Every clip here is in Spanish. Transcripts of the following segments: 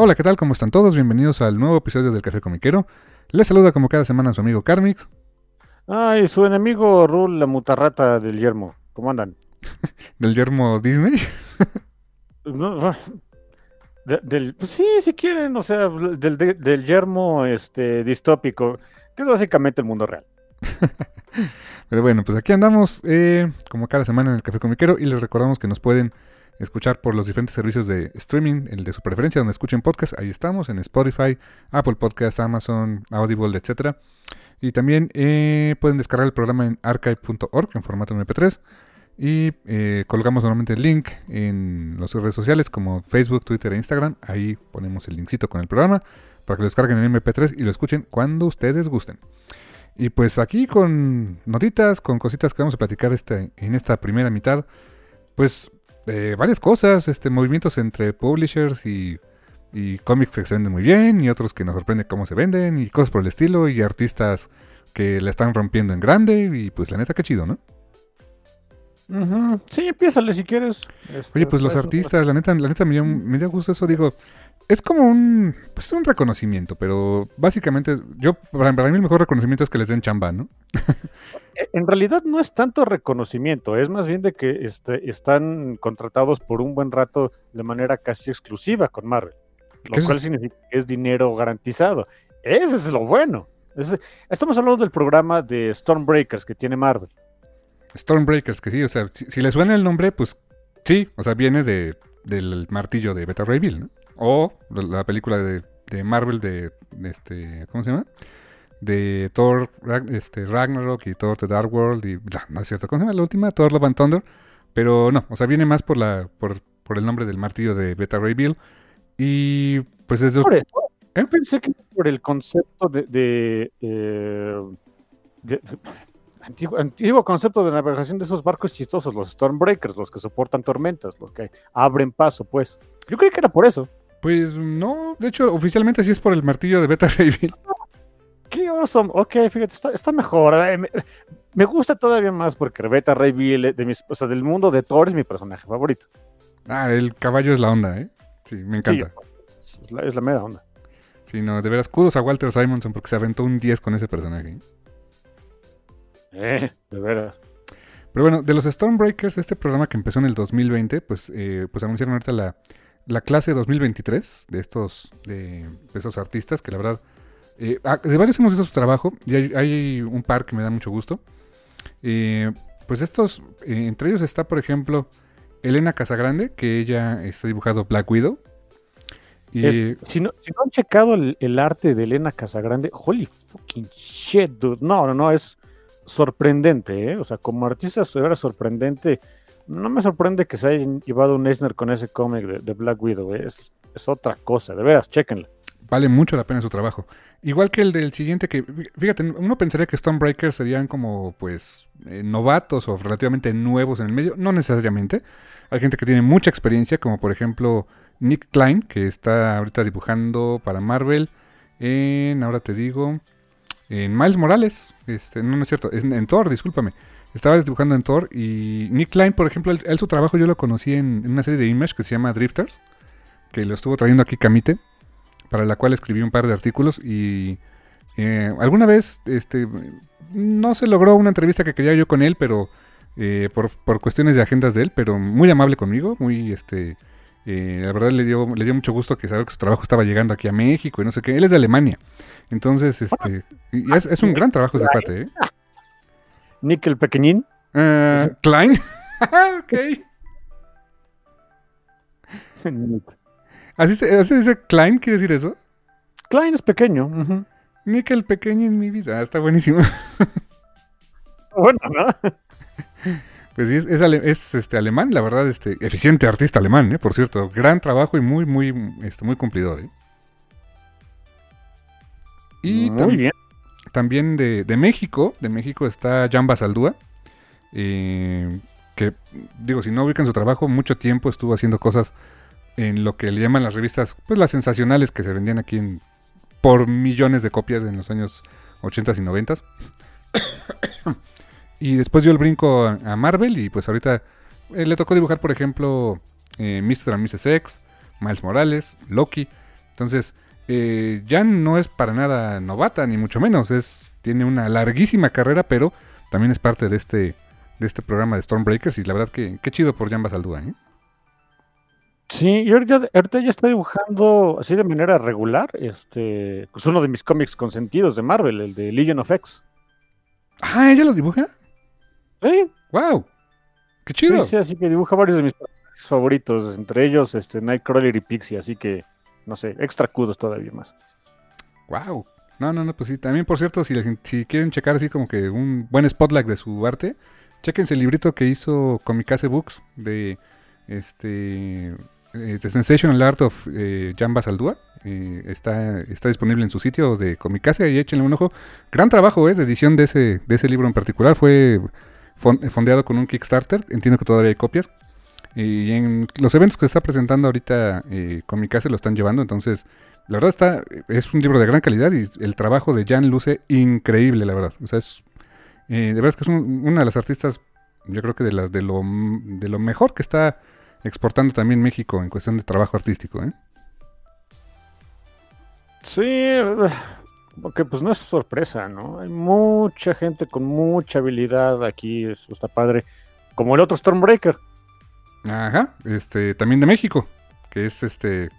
Hola, ¿qué tal? ¿Cómo están todos? Bienvenidos al nuevo episodio del Café Comiquero. Les saluda como cada semana su amigo Carmix. Ay, su enemigo Rul, la mutarrata del yermo. ¿Cómo andan? ¿Del yermo Disney? No, de- del, pues sí, si quieren, o sea, del, de- del yermo este, distópico, que es básicamente el mundo real. Pero bueno, pues aquí andamos eh, como cada semana en el Café Comiquero y les recordamos que nos pueden escuchar por los diferentes servicios de streaming, el de su preferencia, donde escuchen podcast, ahí estamos, en Spotify, Apple Podcasts, Amazon, Audible, etcétera. Y también eh, pueden descargar el programa en archive.org en formato MP3. Y eh, colgamos normalmente el link en las redes sociales como Facebook, Twitter e Instagram. Ahí ponemos el linkcito con el programa para que lo descarguen en MP3 y lo escuchen cuando ustedes gusten. Y pues aquí con notitas, con cositas que vamos a platicar este, en esta primera mitad, pues eh, varias cosas, este, movimientos entre publishers y, y cómics que se venden muy bien y otros que nos sorprende cómo se venden y cosas por el estilo y artistas que la están rompiendo en grande y pues la neta que chido, ¿no? Ujú, Sí, empiézale si quieres. Este, Oye, pues los artistas, la neta, la neta me dio, me dio gusto eso, digo, es como un, pues un reconocimiento, pero básicamente yo, para, mí el mejor reconocimiento es que les den chamba, ¿no? En realidad no es tanto reconocimiento, es más bien de que este, están contratados por un buen rato de manera casi exclusiva con Marvel, ¿Qué lo cual significa que es dinero garantizado. Ese es lo bueno. Estamos hablando del programa de Stormbreakers que tiene Marvel. Stormbreakers, que sí, o sea, si, si le suena el nombre, pues sí, o sea, viene de, del martillo de Beta Ray Bill, ¿no? O la película de, de Marvel de, de este, ¿cómo se llama? De Thor este, Ragnarok y Thor The Dark World y no, no es cierto, ¿cómo se llama la última? Thor Love and Thunder, pero no, o sea, viene más por la por, por el nombre del martillo de Beta Ray Bill y pues desde Por eso, ¿Eh? pensé que por el concepto de, de, eh, de- antiguo, antiguo concepto de navegación de esos barcos chistosos, los Stormbreakers, los que soportan tormentas, los que abren paso, pues. Yo creí que era por eso. Pues no, de hecho oficialmente sí es por el martillo de Beta Ray Bill. Qué awesome. Ok, fíjate, está, está mejor. Eh, Me, me gusta todavía más porque Rebecca Ray Bill, de mis, o sea, del mundo de Thor, es mi personaje favorito. Ah, el caballo es la onda, ¿eh? Sí, me encanta. Sí, es la, es la mera onda. Sí, no, de veras, kudos a Walter Simonson porque se aventó un 10 con ese personaje. Eh, de veras. Pero bueno, de los Stormbreakers, este programa que empezó en el 2020, pues, eh, pues anunciaron ahorita la, la clase 2023 de estos, de, de estos artistas que la verdad, eh, ah, de varios hemos visto su trabajo y hay, un par que me da mucho gusto. Eh, pues estos, eh, entre ellos está, por ejemplo, Elena Casagrande, que ella está dibujado Black Widow. Si no han checado el, el arte de Elena Casagrande, holy fucking shit, dude. No, no, no, es sorprendente, ¿eh? O sea, como artista era sorprendente. No me sorprende que se hayan llevado un Eisner con ese cómic de, Black Widow, ¿eh? es, es otra cosa, de veras, chéquenla. vale mucho la pena su trabajo. Igual que el del siguiente, que fíjate, uno pensaría que Stormbreakers serían como, pues, eh, novatos o relativamente nuevos en el medio. No necesariamente. Hay gente que tiene mucha experiencia, como por ejemplo Nick Klein, que está ahorita dibujando para Marvel en, ahora te digo, en Miles Morales. Este, no, es cierto, es en, en Thor, discúlpame. Estaba dibujando en Thor y Nick Klein, por ejemplo, él, él su trabajo yo lo conocí en, en una serie de Image que se llama Drifters, que lo estuvo trayendo aquí Camite para la cual escribí un par de artículos y eh, alguna vez este no se logró una entrevista que quería yo con él, pero eh, por, por cuestiones de agendas de él, pero muy amable conmigo, muy este Eh, la verdad le dio, le dio mucho gusto que saber que su trabajo estaba llegando aquí a México y no sé qué. Él es de Alemania. Entonces, este, y es, es un gran trabajo ese cuate, ¿eh? Nickel pequeñín. Ah, Klein. ok. ¿Así se, así se dice Klein? ¿Quiere decir eso? Klein es pequeño. ujú. Nickel pequeño en mi vida. Ah, está buenísimo. Bueno, ¿no? Pues sí, es, es, ale- es, este, alemán, la verdad, este, eficiente artista alemán, ¿eh? por cierto. Gran trabajo y muy, muy, este, muy cumplidor. ¿eh? Y Muy bien. También de, de México, de México está Jan Basaldúa, eh, que, digo, si no ubican su trabajo, mucho tiempo estuvo haciendo cosas en lo que le llaman las revistas, pues las sensacionales que se vendían aquí por millones de copias en los años 80 y 90 y después dio el brinco a, a Marvel y pues ahorita eh, le tocó dibujar, por ejemplo, eh, Mr. and Mrs. X, Miles Morales, Loki. Entonces, eh, Jan no es para nada novata, ni mucho menos. Es, tiene una larguísima carrera, pero también es parte de este, de este programa de Stormbreakers. Y la verdad que qué chido por Jan Basaldúa, ¿eh? Sí, y ahorita, ahorita ya está dibujando así de manera regular. Este, es uno de mis cómics consentidos de Marvel, el de Legion of X. Ah, ¿ella los dibuja? Sí, ¡Wow! ¡Qué sí, chido! sí, así que dibuja varios de mis personajes favoritos, entre ellos este, Nightcrawler y Pixie, así que, no sé, extra kudos todavía más. ¡Wow! No, no, no, pues sí. También, por cierto, si, quieren checar así como que un buen spotlight de su arte, chequense el librito que hizo Comicase Books de este eh, The Sensational Art of eh, Jan Basaldúa. Eh, está, está disponible en su sitio de Comicase y échenle un ojo. Gran trabajo eh, de edición de ese, de ese libro en particular. Fue fon- fondeado con un Kickstarter. Entiendo que todavía hay copias. Y en los eventos que está presentando ahorita eh, Comicase lo están llevando. Entonces, la verdad está, es un libro de gran calidad y el trabajo de Jan luce increíble, la verdad. O sea, es, eh, de verdad es que es un- una de las artistas, yo creo que de las de lo, de lo mejor que está exportando también México en cuestión de trabajo artístico. ¿eh? Sí, porque pues no es sorpresa, ¿no? Hay mucha gente con mucha habilidad aquí, eso está padre. Como el otro Stormbreaker. Ajá, este, también de México, que es este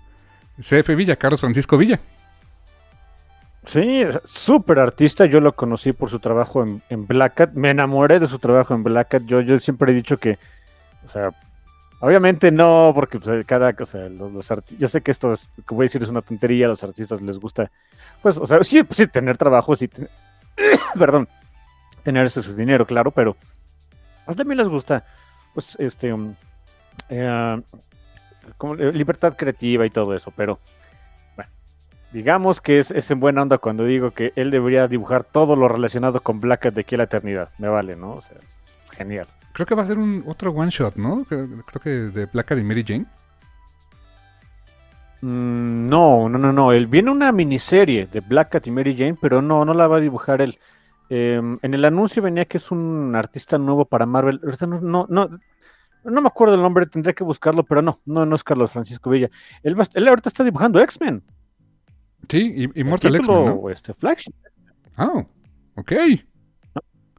CF Villa, Carlos Francisco Villa. Sí, súper artista. Yo lo conocí por su trabajo en, en Black Cat. Me enamoré de su trabajo en Black Cat. Yo, yo siempre he dicho que, o sea, obviamente no, porque pues, cada cosa, los, los arti- yo sé que esto es, que voy a decir, es una tontería. A los artistas les gusta, pues, o sea, sí, pues, sí tener trabajo, sí, ten- perdón, tener ese su dinero, claro, pero a también les gusta, pues, este, um, eh, como, eh, libertad creativa y todo eso, pero digamos que es, es en buena onda cuando digo que él debería dibujar todo lo relacionado con Black Cat de aquí a la eternidad. Me vale, ¿no? O sea, genial. Creo que va a ser un otro one shot, ¿no? Creo, creo que de placa de Mary Jane. Mm, no, no, no, no. Él viene una miniserie de Black Cat y Mary Jane, pero no, no la va a dibujar él. Em, en el anuncio venía que es un artista nuevo para Marvel. No, no, no, me acuerdo el nombre, tendría que buscarlo, pero no, no, no es Carlos Francisco Villa. Él, él ahorita está dibujando X-Men. Sí, y, y Mortal X-Men, ¿no? este, flagship. Ah, ok.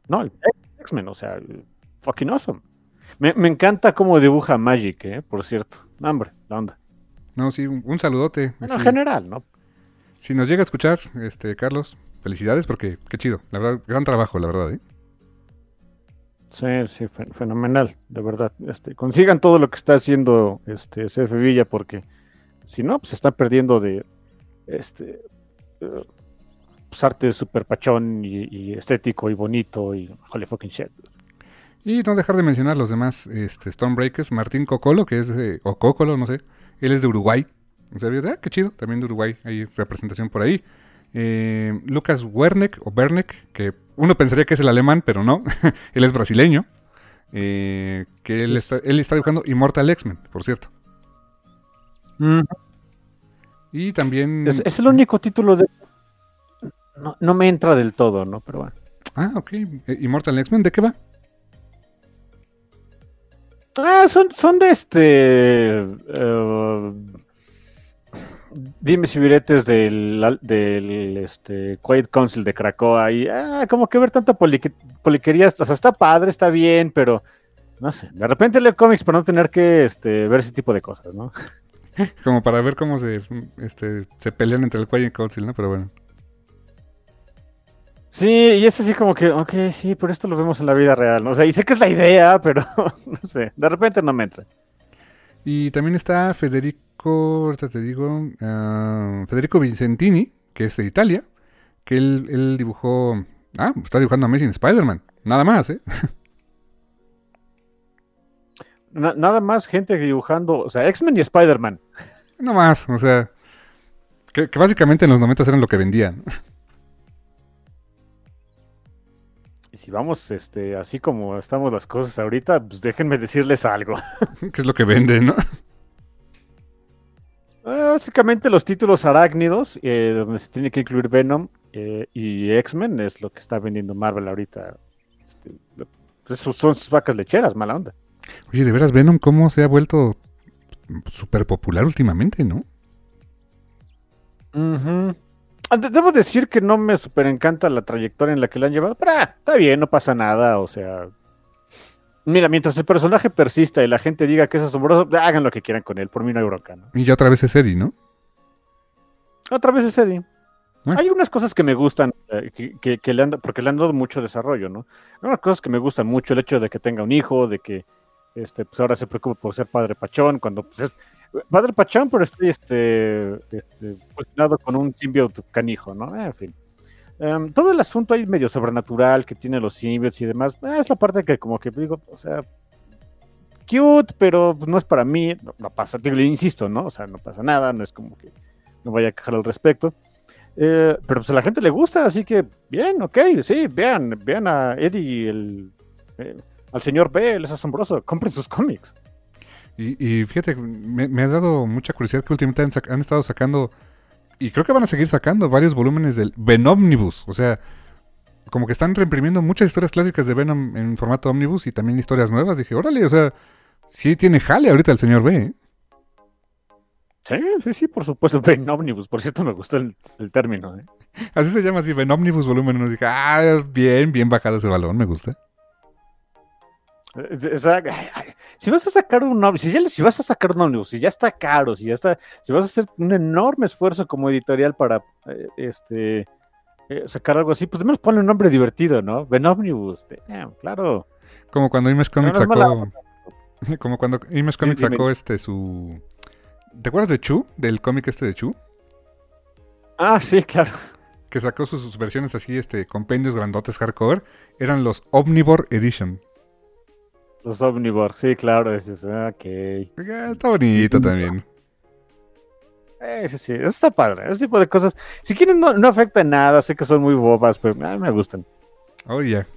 No, el X-Men, o sea, fucking awesome. Me, me encanta cómo dibuja Magic, ¿eh? Por cierto. No, hombre, la onda. No, sí, un, un saludote. Bueno, Sí. en general, ¿no? Si nos llega a escuchar, este, Carlos, felicidades porque qué chido. La verdad, gran trabajo, la verdad, ¿eh? Sí, sí, fe- fenomenal, de verdad. Este, consigan todo lo que está haciendo este CF Villa, porque si no, pues se está perdiendo de este eh, pues, arte super pachón y, estético y bonito y holy fucking shit. Y no dejar de mencionar los demás este, Stormbreakers. Martín Cocolo, que es de, o Cocolo, no sé. Él es de Uruguay. O sea, ah, qué chido, también de Uruguay. Hay representación por ahí. Eh, Lucas Werneck, o Berneck, que uno pensaría que es el alemán, pero no. él es brasileño. Eh, que él Es- está, él está dibujando Immortal X-Men, por cierto. Y también... Es, es el único título de... No, no me entra del todo, ¿no? Pero bueno. Ah, ok. Eh, Immortal X-Men, ¿de qué va? Ah, son, son de este. eh, dime si viretes del, del este, Quiet Council de Krakoa. Y ah, como que ver tanta polique- poliquería. O sea, está padre, está bien, pero no sé. De repente leo cómics para no tener que este, ver ese tipo de cosas, ¿no? Como para ver cómo se, este, se pelean entre el y Council, ¿no? Pero bueno. Sí, y es así como que, ok, sí, pero esto lo vemos en la vida real, ¿no? O sea, y sé que es la idea, pero no sé, de repente no me entra. Y también está Federico, ahorita te digo, ah, Federico Vicentini, que es de Italia, que él, él dibujó, ah, está dibujando Amazing Spider-Man, nada más, ¿eh? Na- nada más gente dibujando, o sea, X-Men y Spider-Man. No más, o sea, que, que básicamente en los 90 eran lo que vendían. Y si vamos, este, así como estamos las cosas ahorita, pues déjenme decirles algo. que es lo que venden, ¿no? Eh, Básicamente los títulos arácnidos, eh, donde se tiene que incluir Venom eh, y X-Men, es lo que está vendiendo Marvel ahorita. Este, lo- pues, son sus vacas lecheras, mala onda. Oye, de veras, Venom, ¿cómo se ha vuelto súper popular últimamente, no? De- Debo decir que no me super encanta la trayectoria en la que la han llevado, pero ah, está bien, no pasa nada, o sea... Mira, mientras el personaje persista y la gente diga que es asombroso, hagan lo que quieran con él, por mí no hay bronca, ¿no? Y ya otra vez es Eddie, ¿no? Otra vez es Eddie. Bueno. Hay unas cosas que me gustan, eh, que, que- que le han, porque le han dado mucho desarrollo, ¿no? Hay unas cosas que me gustan mucho, el hecho de que tenga un hijo, de que este, pues ahora se preocupa por ser padre pachón, cuando pues es padre pachón, pero estoy este, este, fusionado con un simbiote canijo, ¿no? Eh, en fin. Em, todo el asunto ahí medio sobrenatural que tiene los symbiotes y demás, eh, es la parte que como que digo, o sea, cute, pero no es para mí, no, pasa, digo, insisto, ¿no? O sea, no pasa nada, no es como que no vaya a quejar al respecto. Eh, pero pues a la gente le gusta, así que bien, ok, sí, vean, vean a Eddie, el, eh, al señor B, es asombroso, compren sus cómics. Y, fíjate, me, me ha dado mucha curiosidad que últimamente han, han estado sacando, y creo que van a seguir sacando varios volúmenes del Venomnibus. O sea, como que están reimprimiendo muchas historias clásicas de Venom en formato Omnibus y también historias nuevas. Dije, órale, o sea, sí tiene jale ahorita el señor B. ¿eh? Sí, sí, sí, por supuesto, Ben Omnibus, por cierto, me gustó el, el término. ¿eh? Así se llama así, Venomnibus volumen 1. Dije, ah, bien, bien bajado ese balón, me gusta. Si vas a sacar un si, ya, si vas a sacar un omnibus, si ya está caro, si ya está, si vas a hacer un enorme esfuerzo como editorial para eh, este eh, sacar algo así, pues de menos ponle un nombre divertido, ¿no? Ben Omnibus, damn, claro. Como cuando Image Comics no es mala sacó. Como cuando Image Comics dime. sacó este su. ¿Te acuerdas de Chu? Del cómic este de Chu. Ah, sí, claro. Que sacó sus, sus versiones así, este, compendios grandotes hardcover. Eran los Omnivore Edition. Los Omnivore, sí, claro, ese es, ah, ok. Está bonito también. Eh, sí, sí, eso está padre, ese tipo de cosas. Si quieren, no, no afecta nada, sé que son muy bobas, pero me gustan. Oh, ya.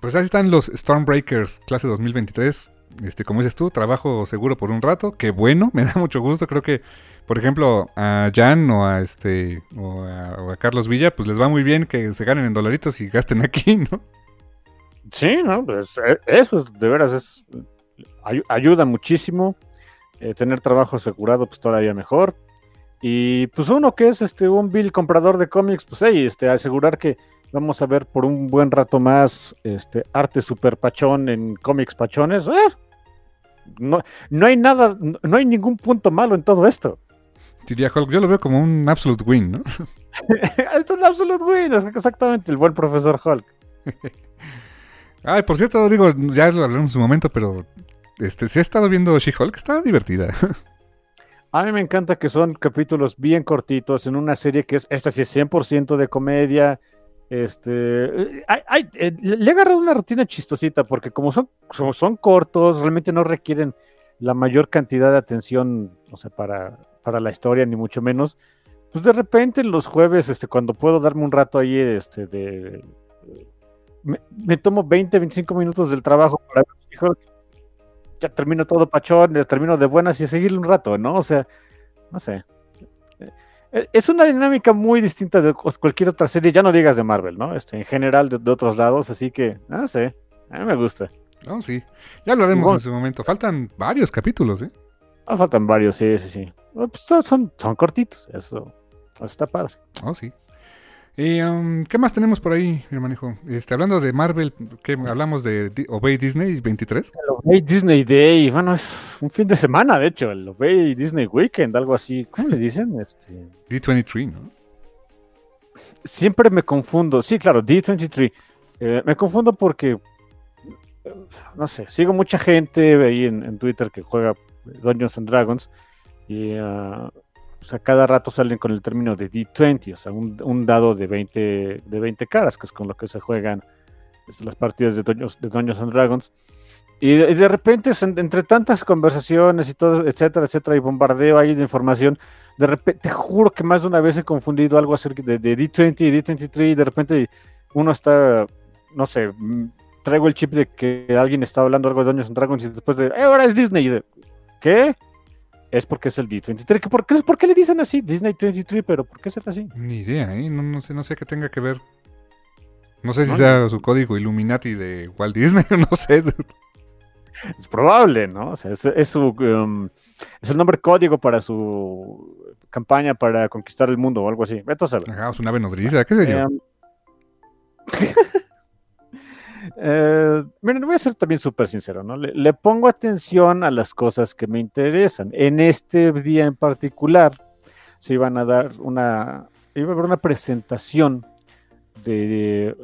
Pues ahí están los Stormbreakers clase 2023. Este, como dices tú, trabajo seguro por un rato. Qué bueno, me da mucho gusto. Creo que, por ejemplo, a Jan o a este o a, o a Carlos Villa, pues les va muy bien que se ganen en dolaritos y gasten aquí, ¿no? Sí, no, pues eh, eso es, de veras es ay- ayuda muchísimo. Eh, tener trabajo asegurado, pues todavía mejor. Y pues uno que es este un bill comprador de cómics, pues hey, este, asegurar que vamos a ver por un buen rato más este arte super pachón en cómics pachones. ¡eh! No, no hay nada, no, no hay ningún punto malo en todo esto. Diría Hulk, yo lo veo como un absolute win, ¿no? es un absolute win, es exactamente el buen profesor Hulk. Ay, por cierto, digo, ya lo hablaremos en su momento, pero este, si he estado viendo She-Hulk, está divertida. A mí me encanta que son capítulos bien cortitos en una serie que es, esta sí es 100% de comedia. Este, eh, ay, ay, eh, le he agarrado una rutina chistosita porque como son, son cortos, realmente no requieren la mayor cantidad de atención, o sea, para, para la historia, ni mucho menos. Pues de repente los jueves, este, cuando puedo darme un rato ahí, este, de... Me, me tomo 20, 25 minutos del trabajo para ver She-Hulk ya termino todo pachón, termino de buenas y seguirle un rato, ¿no? O sea, no sé. Eh, Es una dinámica muy distinta de cu- cualquier otra serie, ya no digas de Marvel, ¿no? Este, en general de, de otros lados, así que, no sé, a mí me gusta. No, sí. Ya lo haremos Bueno. en su momento. Faltan varios capítulos, ¿eh? Ah, faltan varios, sí, sí, sí. Pues, son, son, son cortitos, eso, eso está padre. Oh, sí. Y, um, ¿Qué más tenemos por ahí, mi hermanijo? Este, hablando de Marvel, ¿qué hablamos de Di- Obey Disney 23? El Obey Disney Day, bueno, es un fin de semana, de hecho, el Obey Disney Weekend, algo así. ¿Cómo le dicen? Este, D23, ¿no? siempre me confundo. Sí, claro, D23. Eh, me confundo porque, eh, no sé, sigo mucha gente ahí en, en Twitter que juega Dungeons and Dragons y ah, o sea, cada rato salen con el término de D20, o sea, un, un dado de 20, de 20 caras, que es con lo que se juegan este, las partidas de Dungeons, de and Dragons. Y de, y de repente, entre tantas conversaciones y todo, etcétera, etcétera, y bombardeo ahí de información, de repente, te juro que más de una vez he confundido algo acerca de, de D20 y D23, y de repente uno está, no sé, mm, traigo el chip de que alguien está hablando algo de Dungeons and Dragons y después de, "Eh, ahora es Disney, y de, ¿qué? Es porque es el D23. ¿Qué- ¿Por qué, ¿Por qué le dicen así? Disney 23, pero ¿por qué es así? Ni idea, ¿eh? No, no sé, no sé qué tenga que ver. No sé si No, sea su código Illuminati de Walt Disney, no sé. Es probable, ¿no? O sea, es, es su, um, es el nombre código para su campaña para conquistar el mundo o algo así. Vete a saber. Ajá, su nave nodriza, qué sé yo. Em, eh, miren, voy a ser también súper sincero, ¿no? Le, pongo atención a las cosas que me interesan. En este día en particular, se iban a dar una, iba a haber una presentación de, eh,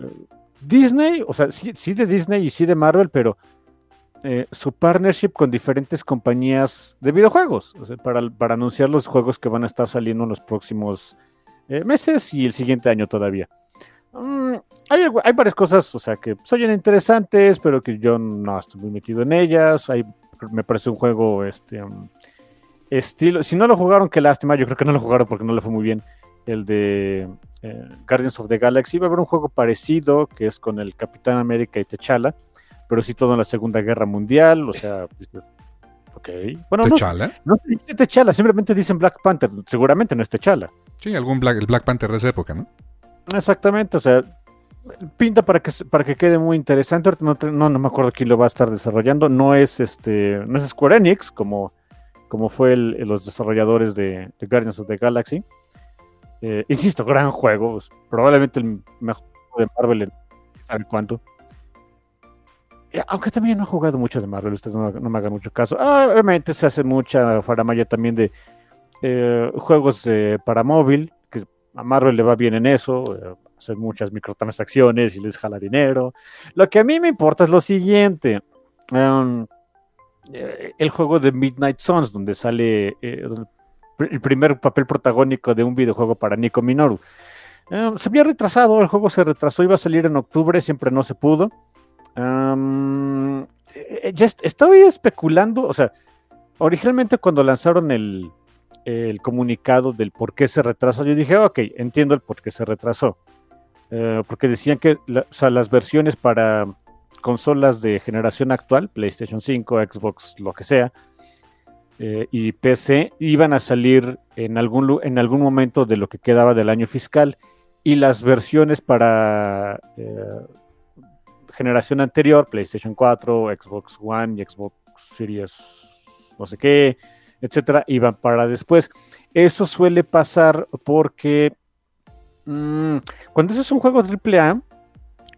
Disney, o sea, sí, sí de Disney y sí de Marvel, pero eh, su partnership con diferentes compañías de videojuegos, o sea, para, para anunciar los juegos que van a estar saliendo en los próximos eh, meses y el siguiente año todavía. Mm, hay, hay varias cosas, o sea, que son interesantes, pero que yo no estoy muy metido en ellas. Hay, me parece un juego, este, um, estilo. Si no lo jugaron, qué lástima. Yo creo que no lo jugaron porque no le fue muy bien. El de eh, Guardians of the Galaxy. Va a haber un juego parecido que es con el Capitán América y T'Challa, pero sí todo en la Segunda Guerra Mundial. O sea, ok. Bueno, no, ¿T'Challa? no se dice T'Challa, simplemente dicen Black Panther. Seguramente no es T'Challa. Sí, algún Black, el Black Panther de esa época, ¿no? Exactamente, o sea, pinta para que para que quede muy interesante. No, no, no me acuerdo quién lo va a estar desarrollando. No es este, no es Square Enix como, como fue los desarrolladores de, Guardians of the Galaxy. Eh, insisto, gran juego, probablemente el mejor de Marvel en sabe cuánto. Eh, Aunque también no he jugado mucho de Marvel, ustedes no, no me hagan mucho caso. Ah, obviamente se hace mucha faramaya también de eh, juegos para móvil, que a Marvel le va bien en eso, hacer muchas microtransacciones y les jala dinero. Lo que a mí me importa es lo siguiente. um, eh, el juego de Midnight Suns, donde sale eh, el primer papel protagónico de un videojuego para Nico Minoru. Eh, se había retrasado, el juego se retrasó, iba a salir en octubre, siempre no se pudo. Um, eh, ya est- estoy especulando, o sea, originalmente cuando lanzaron el, el comunicado del por qué se retrasó, yo dije, ok, entiendo el por qué se retrasó. Eh, porque decían que las versiones para consolas de generación actual, PlayStation 5, Xbox, lo que sea, eh, y PC, iban a salir en algún, en algún momento de lo que quedaba del año fiscal, y las versiones para eh, generación anterior, PlayStation 4, Xbox One y Xbox Series no sé qué, etcétera, iban para después. Eso suele pasar porque mm, cuando ese es un juego AAA,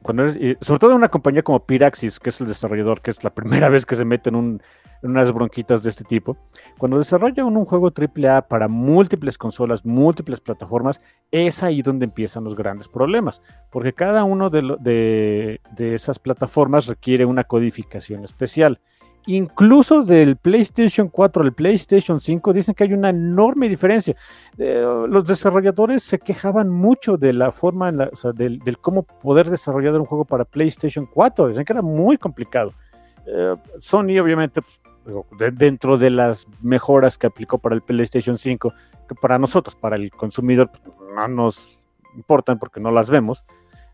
cuando eres- sobre todo en una compañía como Piraxis, que es el desarrollador, que es la primera vez que se mete en, un- en unas bronquitas de este tipo, cuando desarrolla un juego AAA para múltiples consolas, múltiples plataformas, es ahí donde empiezan los grandes problemas, porque cada uno de, de- de esas plataformas requiere una codificación especial incluso del PlayStation 4 al PlayStation 5, dicen que hay una enorme diferencia. Eh, los desarrolladores se quejaban mucho de la forma, en la- o sea, del, cómo poder desarrollar un juego para PlayStation 4. Decían que era muy complicado. Eh, Sony, obviamente, pues, dentro de las mejoras que aplicó para el PlayStation 5, que para nosotros, para el consumidor, pues, no nos importan porque no las vemos,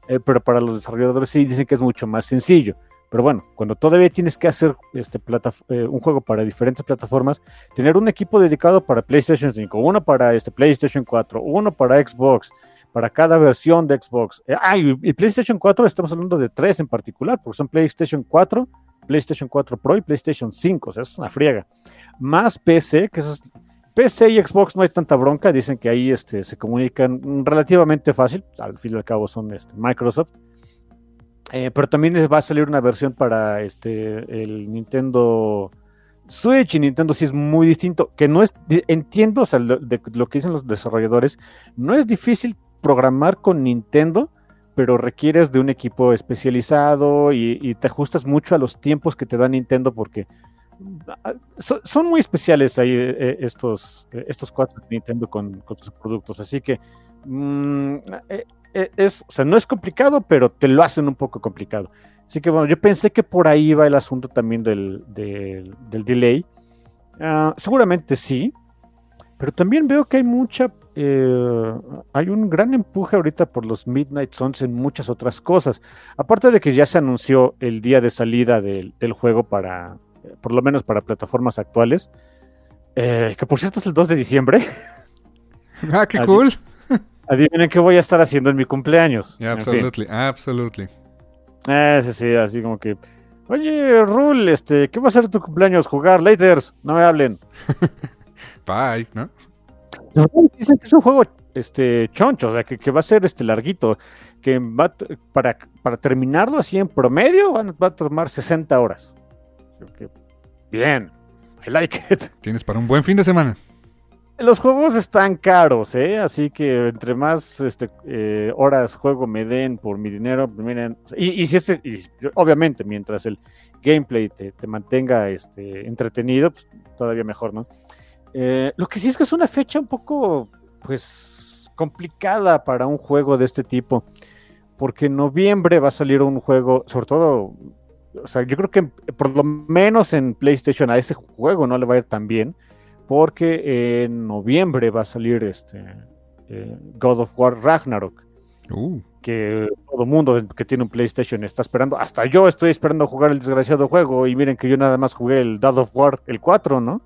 eh, pero para los desarrolladores sí dicen que es mucho más sencillo. Pero bueno, cuando todavía tienes que hacer este plataf- eh, un juego para diferentes plataformas, tener un equipo dedicado para PlayStation 5, uno para este PlayStation 4, uno para Xbox, para cada versión de Xbox. Eh, ah, y, PlayStation 4 estamos hablando de tres en particular, porque son PlayStation 4, PlayStation 4 Pro y PlayStation 5, o sea, es una friega. Más PC, que es PC y Xbox no hay tanta bronca, dicen que ahí este, se comunican relativamente fácil, al fin y al cabo son este, Microsoft. Eh, pero también va a salir una versión para este, el Nintendo Switch y Nintendo sí es muy distinto, que no es, entiendo lo que dicen los desarrolladores, no es difícil programar con Nintendo, pero requieres de un equipo especializado y, te ajustas mucho a los tiempos que te da Nintendo porque ah, son muy especiales ahí eh, eh, estos, eh, estos cuatro de Nintendo con, sus productos, así que mm, es, o sea, no es complicado, pero te lo hacen un poco complicado. Así que bueno, yo pensé que por ahí va el asunto también del, del, delay. Ah, seguramente sí, pero también veo que hay mucha, eh, hay un gran empuje ahorita por los Midnight Suns en muchas otras cosas. Aparte de que ya se anunció el día de salida del, juego para, por lo menos para plataformas actuales, eh, que por cierto es el 2 de diciembre. Ah, qué cool. Adivinen qué voy a estar haciendo en mi cumpleaños. Yeah, absolutely, absolutely. Eh, sí, sí, así como que. Oye, Rul, este, ¿qué va a ser tu cumpleaños? Jugar, laters, no me hablen. Bye, ¿no? Dicen que es un juego este, choncho, o sea, que, va a ser este larguito, que va para, para terminarlo así en promedio va, a tomar 60 horas. bien, I like it. Tienes para un buen fin de semana. Los juegos están caros, ¿eh? Así que entre más este, eh, horas juego me den por mi dinero, pues miren, y, si este, obviamente mientras el gameplay te, mantenga este, entretenido, pues todavía mejor, ¿no? Eh, lo que sí es que es una fecha un poco, pues, complicada para un juego de este tipo, porque en noviembre va a salir un juego, sobre todo, o sea, yo creo que por lo menos en PlayStation a ese juego no le va a ir tan bien porque en noviembre va a salir este eh, God of War Ragnarok. Uh. Que todo mundo que tiene un PlayStation está esperando. Hasta yo estoy esperando jugar el desgraciado juego. Y miren que yo nada más jugué el God of War, el 4, ¿no?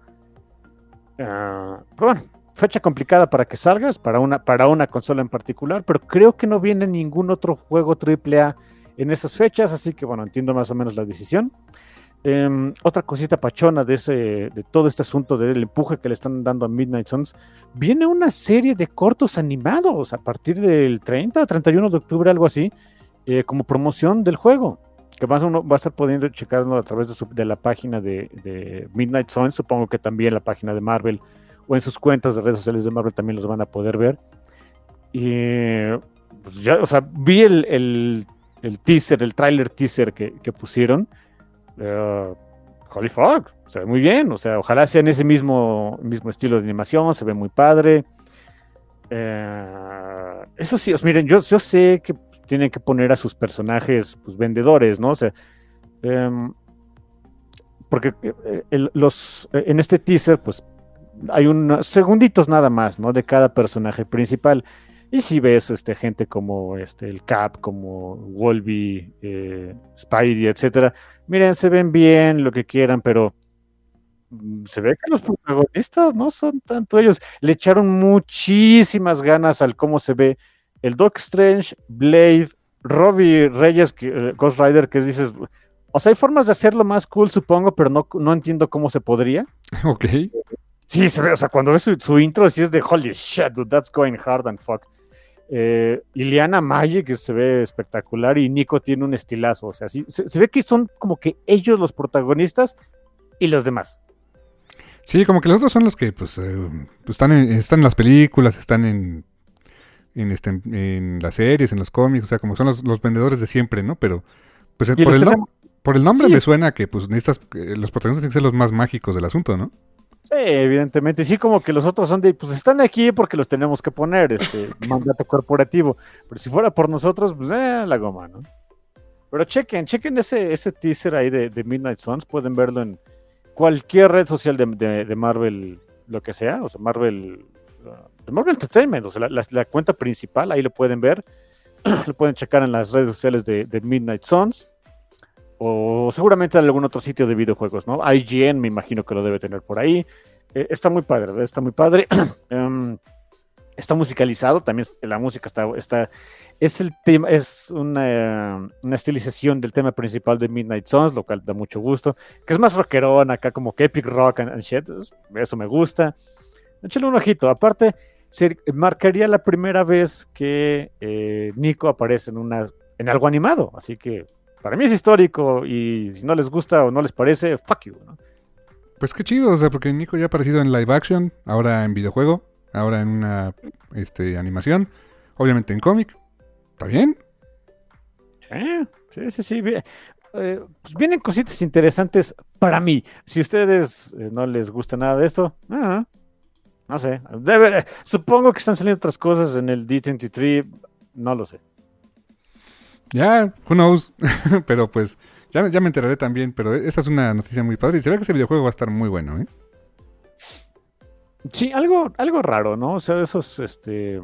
Ah, bueno, fecha complicada para que salgas, para una, para una consola en particular. Pero creo que no viene ningún otro juego AAA en esas fechas. Así que bueno, entiendo más o menos la decisión. Em, otra cosita pachona de, ese, de todo este asunto del empuje que le están dando a Midnight Suns, viene una serie de cortos animados a partir del 30 o 31 de octubre, algo así, eh, como promoción del juego, que más uno va a estar pudiendo checarlo a través de, la página de, Midnight Suns, supongo que también la página de Marvel o en sus cuentas de redes sociales de Marvel también los van a poder ver. Y pues ya, o sea, vi el, teaser, el trailer teaser que pusieron Uh, Holy fuck, se ve muy bien. O sea, ojalá sea en ese mismo, mismo estilo de animación, se ve muy padre. Eh, eso sí, miren, yo, yo sé que tienen que poner a sus personajes pues, vendedores, ¿no? O sea, em, porque eh, los, en este teaser, pues hay unos segunditos nada más, ¿no? De cada personaje principal. Y si ves este, gente como este, el Cap, como Wolby, eh, Spidey, etcétera, miren, se ven bien, lo que quieran, pero mm, se ve que los protagonistas no son tanto ellos. Le echaron muchísimas ganas al cómo se ve el Doc Strange, Blade, Robbie Reyes, eh, Ghost Rider, que dices, o sea, hay formas de hacerlo más cool, supongo, pero no, no entiendo cómo se podría. Ok. Sí, se ve, o sea, cuando ves su, intro, sí es de holy shit, dude, that's going hard and fuck. Eh, Iliana Maye, que se ve espectacular, y Nico tiene un estilazo. O sea, sí, se, ve que son como que ellos los protagonistas y los demás. Sí, como que los otros son los que pues, eh, pues están, en, están en las películas, están en, en, este, en las series, en los cómics, o sea, como son los, vendedores de siempre, ¿no? Pero pues por el, por el, nombre me suena que pues necesitas, los protagonistas tienen que ser los más mágicos del asunto, ¿no? Sí, evidentemente. Sí, como que los otros son de, pues están aquí porque los tenemos que poner, este mandato corporativo. Pero si fuera por nosotros, pues eh, la goma, ¿no? Pero chequen, chequen ese, ese teaser ahí de, Midnight Suns. Pueden verlo en cualquier red social de, Marvel, lo que sea. O sea, Marvel, uh, Marvel Entertainment, o sea, la, cuenta principal, ahí lo pueden ver. lo pueden checar en las redes sociales de, Midnight Suns o seguramente en algún otro sitio de videojuegos, ¿no? IGN me imagino que lo debe tener por ahí. Eh, está muy padre, está muy padre. Em, está musicalizado, también la música está, está es el tema, es una, estilización del tema principal de Midnight Suns, lo cual da mucho gusto, que es más rockerón acá, como que epic rock and, shit, eso me gusta. échale un ojito. Aparte, se marcaría la primera vez que eh, Nico aparece en, una, en algo animado. Así que para mí es histórico y si no les gusta o no les parece, fuck you. ¿no? Pues qué chido, o sea, porque Nico ya ha aparecido en live action, ahora en videojuego, ahora en una este, animación, obviamente en cómic. ¿Está bien? Sí, sí, sí. Eh, pues vienen cositas interesantes para mí. Si a ustedes eh, no les gusta nada de esto, ah, no sé. supongo que están saliendo otras cosas en el D23, no lo sé. Ya, who knows. pero pues ya, ya, me enteraré también. Pero esa es una noticia muy padre. Y se ve que ese videojuego va a estar muy bueno, ¿eh? Sí, algo, algo raro, ¿no? O sea, esos este,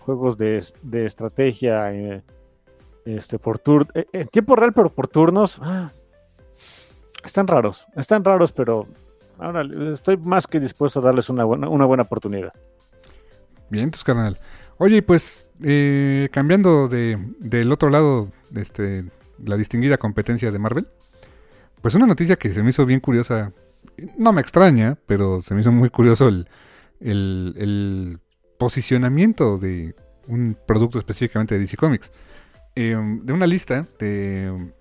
juegos de, de estrategia. Eh, este, por tur eh, en tiempo real, pero por turnos. Ah, están raros, están raros, pero ahora estoy más que dispuesto a darles una buena, una buena oportunidad. Bien, tus carnal. Oye, pues eh, cambiando de, del otro lado, de este, la distinguida competencia de Marvel, pues una noticia que se me hizo bien curiosa, no me extraña, pero se me hizo muy curioso el, el, posicionamiento de un producto específicamente de DC Comics. Em, de una lista de,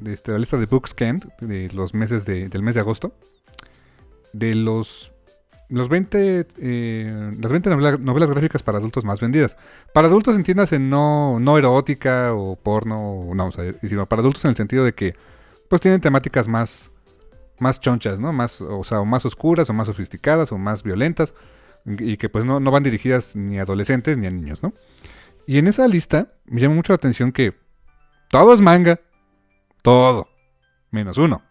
de este, la lista de Books de los meses del mes de agosto de los los 20 eh, las 20 novelas, gráficas para adultos más vendidas para adultos entiéndase no no erótica o porno no sino para adultos en el sentido de que pues tienen temáticas más más chonchas no más o sea o más oscuras o más sofisticadas o más violentas y que pues no, no van dirigidas ni a adolescentes ni a niños no y en esa lista me llama mucho la atención que todo es manga. Todo. Menos uno.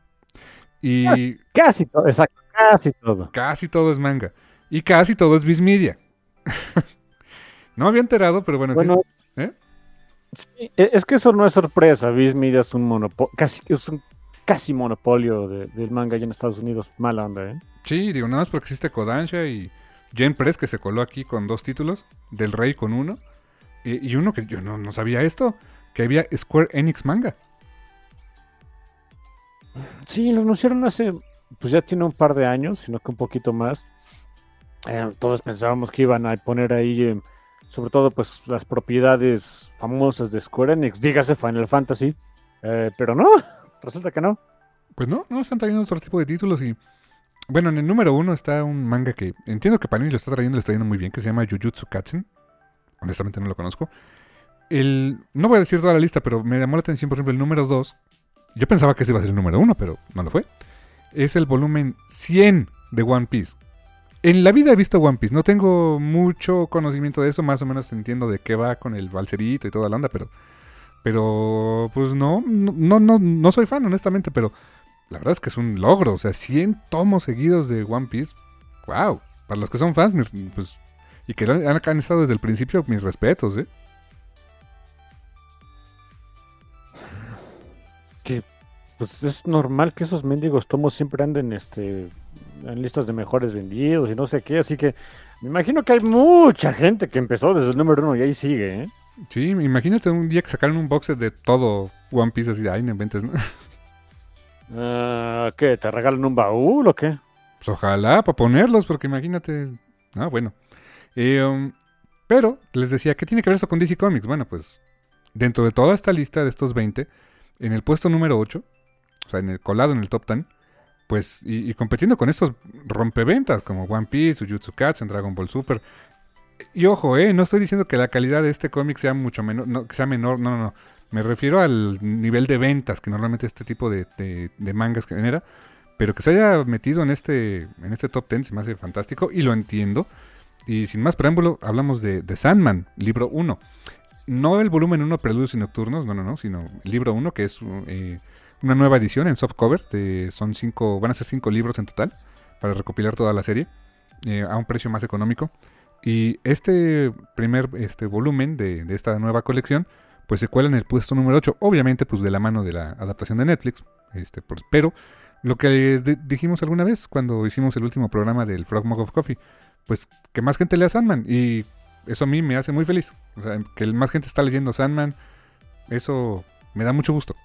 Y. Casi todo, exacto. Casi todo. Casi todo es manga. Y casi todo es Bismedia. no había enterado, pero bueno. ¿eh? sí, e, es que eso no es sorpresa. Bismedia es un monopolio. Casi, es un casi monopolio del manga allá en Estados Unidos. Mala onda, ¿eh? Sí, digo, nada más porque existe Kodansha y Jane Press que se coló aquí con dos títulos. Del Rey con uno. Y, uno que yo no, sabía esto, que había Square Enix manga. Sí, lo anunciaron hace, pues ya tiene un par de años, sino que un poquito más. Eh, todos pensábamos que iban a poner ahí, eh, sobre todo, pues las propiedades famosas de Square Enix, dígase Final Fantasy, eh, pero no, resulta que no. Pues no, no están trayendo otro tipo de títulos y bueno, en el número uno está un manga que entiendo que Panini lo está trayendo, lo está yendo muy bien, que se llama Jujutsu Kaisen honestamente no lo conozco. El, no voy a decir toda la lista, pero me llamó la atención, por ejemplo, el número 2. Yo pensaba que ese iba a ser el número 1, pero no lo fue. Es el volumen 100 de One Piece. En la vida he visto One Piece, no tengo mucho conocimiento de eso, más o menos entiendo de qué va con el balserito y toda la onda, pero pero pues no no no no soy fan honestamente, pero la verdad es que es un logro, o sea, 100 tomos seguidos de One Piece. Wow, para los que son fans, pues y que han, han estado desde el principio, mis respetos, ¿eh? Pues es normal que esos mendigos tomos siempre anden este en listas de mejores vendidos y no sé qué, así que me imagino que hay mucha gente que empezó desde el número uno y ahí sigue, ¿eh? Sí, imagínate un día que sacaron un box de todo One Piece así de ahí, no inventes, ¿no? Uh, ¿Qué? ¿Te regalan un baúl o qué? Pues ojalá, para ponerlos, porque imagínate. Ah, bueno. Eh, um, pero les decía, ¿qué tiene que ver eso con DC Comics? Bueno, pues dentro de toda esta lista de estos 20, en el puesto número 8, o sea, en el colado en el top 10, pues, y, compitiendo con estos rompeventas como One Piece, Jujutsu Kaisen, Dragon Ball Super. Y ojo, eh, no estoy diciendo que la calidad de este cómic sea mucho menor, no, que sea menor, no, no, no. Me refiero al nivel de ventas que normalmente este tipo de, de mangas genera. Pero que se haya metido en este, en este top 10 se me hace fantástico y lo entiendo. Y sin más preámbulo, hablamos de, de Sandman, libro 1. No el volumen 1, Preludios y Nocturnos, no, no, no, sino libro 1, que es eh, una nueva edición en softcover. De, son cinco, van a ser cinco libros en total para recopilar toda la serie eh, a un precio más económico. Y este primer este, volumen de, esta nueva colección, pues se cuela en el puesto número 8, obviamente pues de la mano de la adaptación de Netflix, este, pero lo que dijimos alguna vez cuando hicimos el último programa del Frog Mug of Coffee, pues que más gente lea Sandman. Y eso a mí me hace muy feliz. O sea, que más gente está leyendo Sandman, eso me da mucho gusto.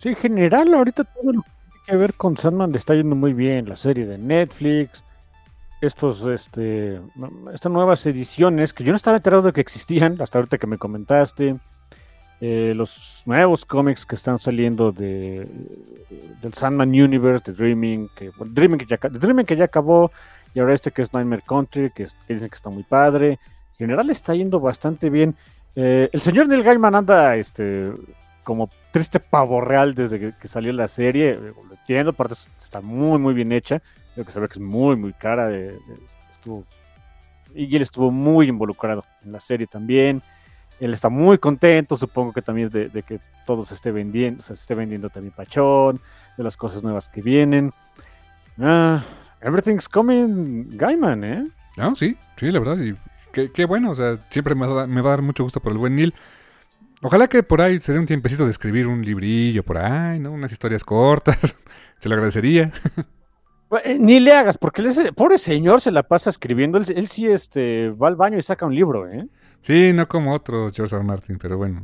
Sí, en general, ahorita todo lo que tiene que ver con Sandman le está yendo muy bien. La serie de Netflix, estos, este, estas nuevas ediciones que yo no estaba enterado de que existían, hasta ahorita que me comentaste. Eh, los nuevos cómics que están saliendo de, del Sandman Universe, de Dreaming, que, Dreaming, que ya, Dreaming que ya acabó, y ahora este que es Nightmare Country, que, dicen que está muy padre. En general está yendo bastante bien. Eh, el señor Neil Gaiman anda este, como triste pavo real desde que, salió la serie. Lo entiendo, aparte está muy, muy bien hecha. Creo que se que es muy, muy cara. estuvo, y él estuvo muy involucrado en la serie también él está muy contento, supongo que también de, que todo se esté vendiendo, se esté vendiendo también Pachón, de las cosas nuevas que vienen. Ah, everything's coming, Gaiman, ¿eh? Ah, sí, sí, la verdad, y qué, bueno, o sea, siempre me va, a dar mucho gusto por el buen Neil. Ojalá que por ahí se dé un tiempecito de escribir un librillo por ahí, ¿no? Unas historias cortas, se lo agradecería. Eh, ni le hagas, porque ese pobre señor se la pasa escribiendo. Él, él, sí este, va al baño y saca un libro, ¿eh? Sí, no como otro George R. Martin, pero bueno.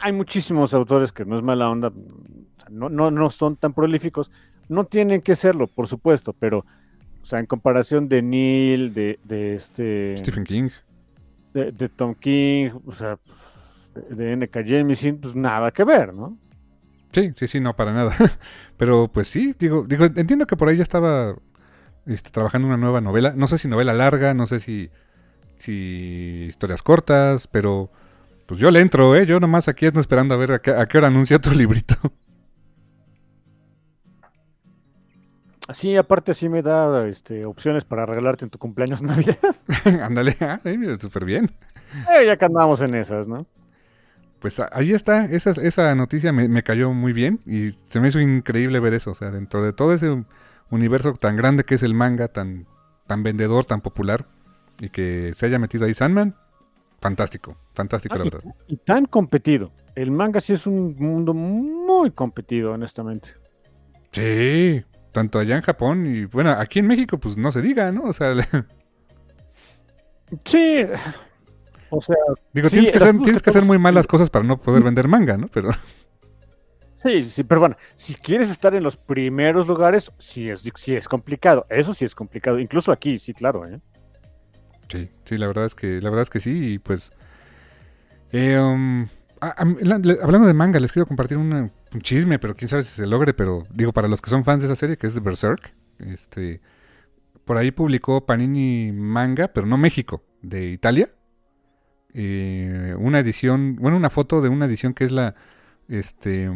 hay muchísimos autores que no es mala onda, no, no, no son tan prolíficos. No tienen que serlo, por supuesto, pero, o sea, en comparación de Neil, de, de este. Stephen King. De, Tom King, o sea, de N.K. Jemisin, pues nada que ver, ¿no? Sí, sí, sí, no, para nada. Pero pues sí, digo, digo, entiendo que por ahí ya estaba este, trabajando una nueva novela. No sé si novela larga, no sé si si historias cortas, pero pues yo le entro, ¿eh? Yo nomás aquí ando esperando a ver a qué, hora anuncia tu librito. Sí, aparte sí me da este, opciones para regalarte en tu cumpleaños Navidad. Ándale, ah, súper bien. Eh, ya que andamos en esas, ¿no? Pues ahí está, esa, esa noticia me, me, cayó muy bien y se me hizo increíble ver eso, o sea, dentro de todo ese universo tan grande que es el manga, tan, tan vendedor, tan popular, y que se haya metido ahí Sandman, fantástico, fantástico la verdad. Y, tan competido. El manga sí es un mundo muy competido, honestamente. Sí, tanto allá en Japón y bueno, aquí en México pues no se diga, ¿no? O sea, sí. O sea, digo, tienes que, hacer, tienes que hacer muy malas cosas para no poder vender manga, ¿no? Pero Sí, sí, pero bueno, si quieres estar en los primeros lugares, sí es, sí es complicado. Eso sí es complicado. Incluso aquí, sí, claro, ¿eh? Sí, sí, la verdad es que, la verdad es que sí, y pues. Eh, um, hablando de manga, les quiero compartir un chisme, pero quién sabe si se logre, pero digo, para los que son fans de esa serie, que es de Berserk, este. Por ahí publicó Panini Manga, pero no México, de Italia. Eh, una edición, bueno, una foto de una edición que es la. Este.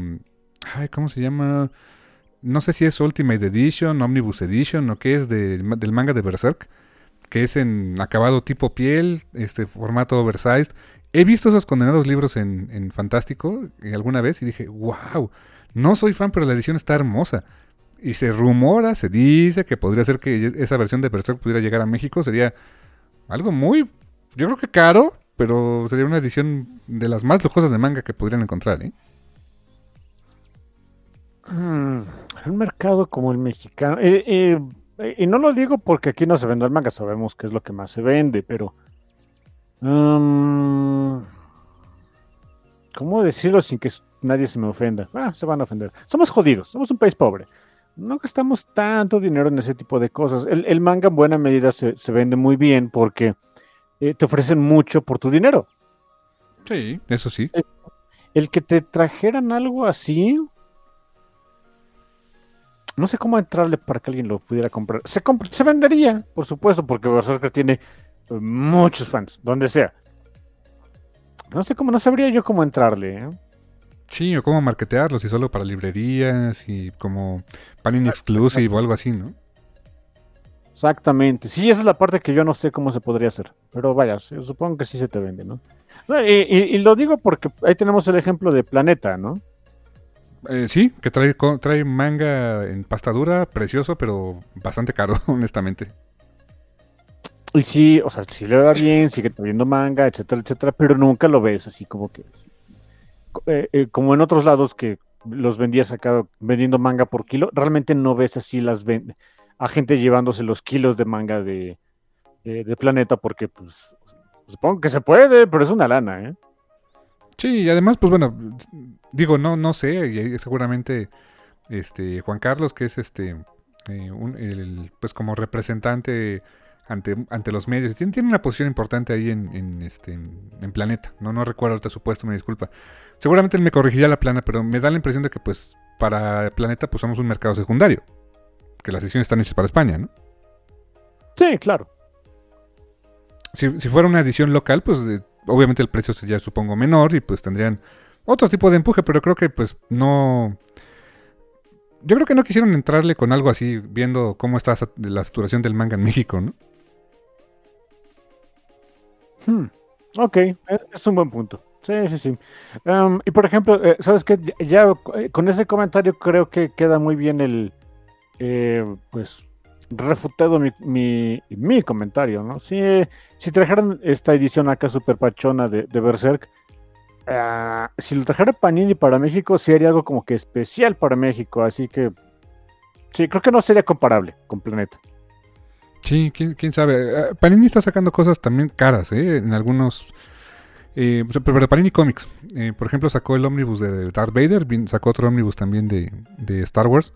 Ay, ¿cómo se llama? No sé si es Ultimate Edition, Omnibus Edition o qué es del manga de Berserk que es en acabado tipo piel, este formato oversized. He visto esos condenados libros en, Fantástico eh, alguna vez y dije, wow, no soy fan, pero la edición está hermosa. Y se rumora, se dice que podría ser que esa versión de Berserk pudiera llegar a México. Sería algo muy, yo creo que caro, pero sería una edición de las más lujosas de manga que podrían encontrar. ¿eh? Mm, un mercado como el mexicano. Eh, eh y no lo digo porque aquí no se vende el manga, sabemos que es lo que más se vende, pero... Um, ¿Cómo decirlo sin que nadie se me ofenda? Ah, se van a ofender. Somos jodidos, somos un país pobre. No gastamos tanto dinero en ese tipo de cosas. El, manga en buena medida se, vende muy bien porque eh, te ofrecen mucho por tu dinero. Sí, eso sí. el que te trajeran algo así, no sé cómo entrarle para que alguien lo pudiera comprar. Se, se vendería, por supuesto, porque Berserker tiene muchos fans, donde sea. No sé cómo, no sabría yo cómo entrarle. ¿eh? Sí, o cómo marketearlo, si solo para librerías y como Panini Exclusive o algo así, ¿no? Exactamente. Sí, esa es la parte que yo no sé cómo se podría hacer. Pero vaya, supongo que sí se te vende, ¿no? y, lo digo porque ahí tenemos el ejemplo de Planeta, ¿no? Eh, sí, que trae, trae manga en pasta dura, precioso, pero bastante caro, honestamente. Y sí, o sea, sí le va bien, sigue teniendo manga, etcétera, etcétera, pero nunca lo ves así como que. Eh, eh, como en otros lados que los vendías acá vendiendo manga por kilo, realmente no ves así las a gente llevándose los kilos de manga de, de Planeta porque, pues, supongo que se puede, pero es una lana, ¿eh? Sí, y además, pues bueno, digo, no, no sé, seguramente este Juan Carlos, que es este eh, pues como representante ante, ante los medios. Tiene, tiene una posición importante ahí en, en, este, en, en Planeta. No, no recuerdo ahorita su puesto, me disculpa. Seguramente él me corregiría la plana, pero me da la impresión de que pues para Planeta pues somos un mercado secundario. Que las ediciones están hechas para España, ¿no? Sí, claro. Si, si fuera una edición local, pues eh, obviamente el precio sería supongo menor y pues tendrían otro tipo de empuje, pero creo que pues no... Yo creo que no quisieron entrarle con algo así, viendo cómo está la saturación del manga en México, ¿no? Hmm, Ok, e- es un buen punto. Sí, sí, sí. Em, y por ejemplo, eh, ¿sabes qué? Ya eh, con ese comentario creo que queda muy bien el, eh, pues, refutado mi, mi, comentario, ¿no? Si, si trajeran esta edición acá super pachona de, de Berserk, ah, si lo trajera Panini para México, sí haría algo como que especial para México, así que sí, creo que no sería comparable con Planeta. Sí, quién, sabe. Eh, Panini está sacando cosas también caras, ¿eh? En algunos... eh, pero Panini Comics. Eh, por ejemplo, sacó el ómnibus de Darth Vader, sacó otro ómnibus también de, Star Wars.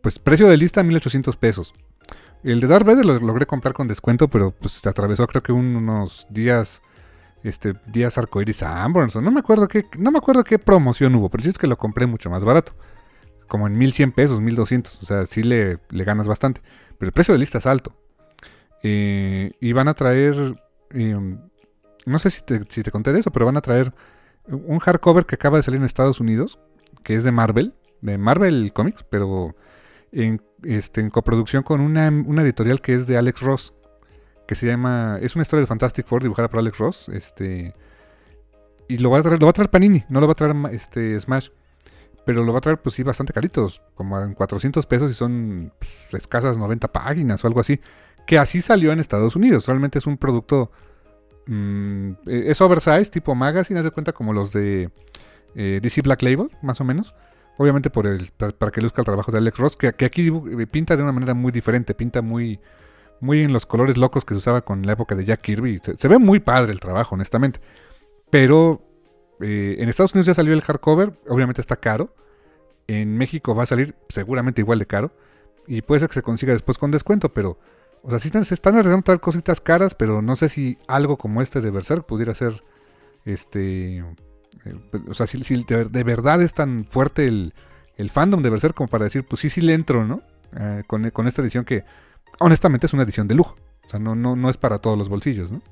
Pues precio de lista 1800 pesos. El de Darth Vader lo logré comprar con descuento, pero pues se atravesó creo que un- unos días este días arcoiris a. No me acuerdo qué no me acuerdo qué promoción hubo, pero sí es que lo compré mucho más barato. Como en 1100 pesos, 1200, o sea, sí le ganas bastante, pero el precio de lista es alto. Eh, y van a traer eh, no sé si te, si te conté de eso, pero van a traer un hardcover que acaba de salir en Estados Unidos, que es de Marvel, de Marvel Comics, pero en, este, coproducción con una, editorial que es de Alex Ross, que se llama, es una historia de Fantastic Four dibujada por Alex Ross, este, y lo va a traer, lo va a traer Panini, no lo va a traer este Smash, pero lo va a traer pues sí bastante caritos, como en 400 pesos y son pues, escasas 90 páginas o algo así, que así salió en Estados Unidos, realmente es un producto, mm, eh, es oversize, tipo magazine, haz de cuenta como los de eh, DC Black Label, más o menos. Obviamente para que luzca el trabajo de Alex Ross, que, aquí eh, pinta de una manera muy diferente, pinta muy, muy en los colores locos que se usaba con la época de Jack Kirby. Se, se ve muy padre el trabajo, honestamente. Pero eh, en Estados Unidos ya salió el hardcover, obviamente está caro. En México va a salir seguramente igual de caro. Y puede ser que se consiga después con descuento, pero... O sea, sí están, se están arriesgando a traer cositas caras, pero no sé si algo como este de Berserk pudiera ser... Este... eh, o sea, si, si de, de verdad es tan fuerte el, el fandom de Berserk como para decir, pues sí, sí le entro, ¿no? Eh, con, con esta edición que honestamente es una edición de lujo. O sea, no, no, no es para todos los bolsillos, ¿no?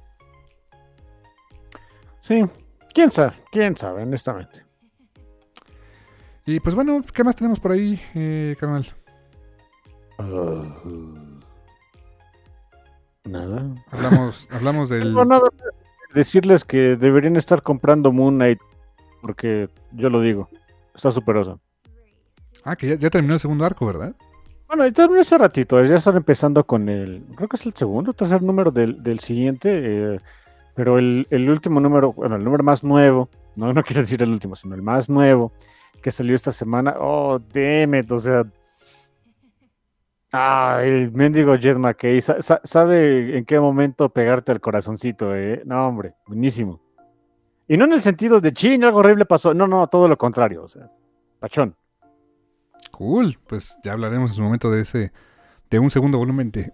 Sí, quién sabe, quién sabe, honestamente. Y pues bueno, ¿qué más tenemos por ahí, eh, carnal? Nada. Hablamos, hablamos del... No, nada. Decirles que deberían estar comprando Moon Knight, porque yo lo digo, está superoso. Ah, que ya, ya terminó el segundo arco, ¿verdad? Bueno, y terminó hace ratito, ya están empezando con el, creo que es el segundo o tercer número del, del siguiente, eh, pero el, el último número, bueno, el número más nuevo, no, no quiero decir el último, sino el más nuevo que salió esta semana, oh, damn it, o sea, ay, el mendigo Jet McKay, sa- sa- sabe en qué momento pegarte al corazoncito, eh, no, hombre, buenísimo. Y no en el sentido de, ching, algo horrible pasó, no, no, todo lo contrario, o sea, pachón. Cool. Pues ya hablaremos en su momento de ese... De un segundo volumen de...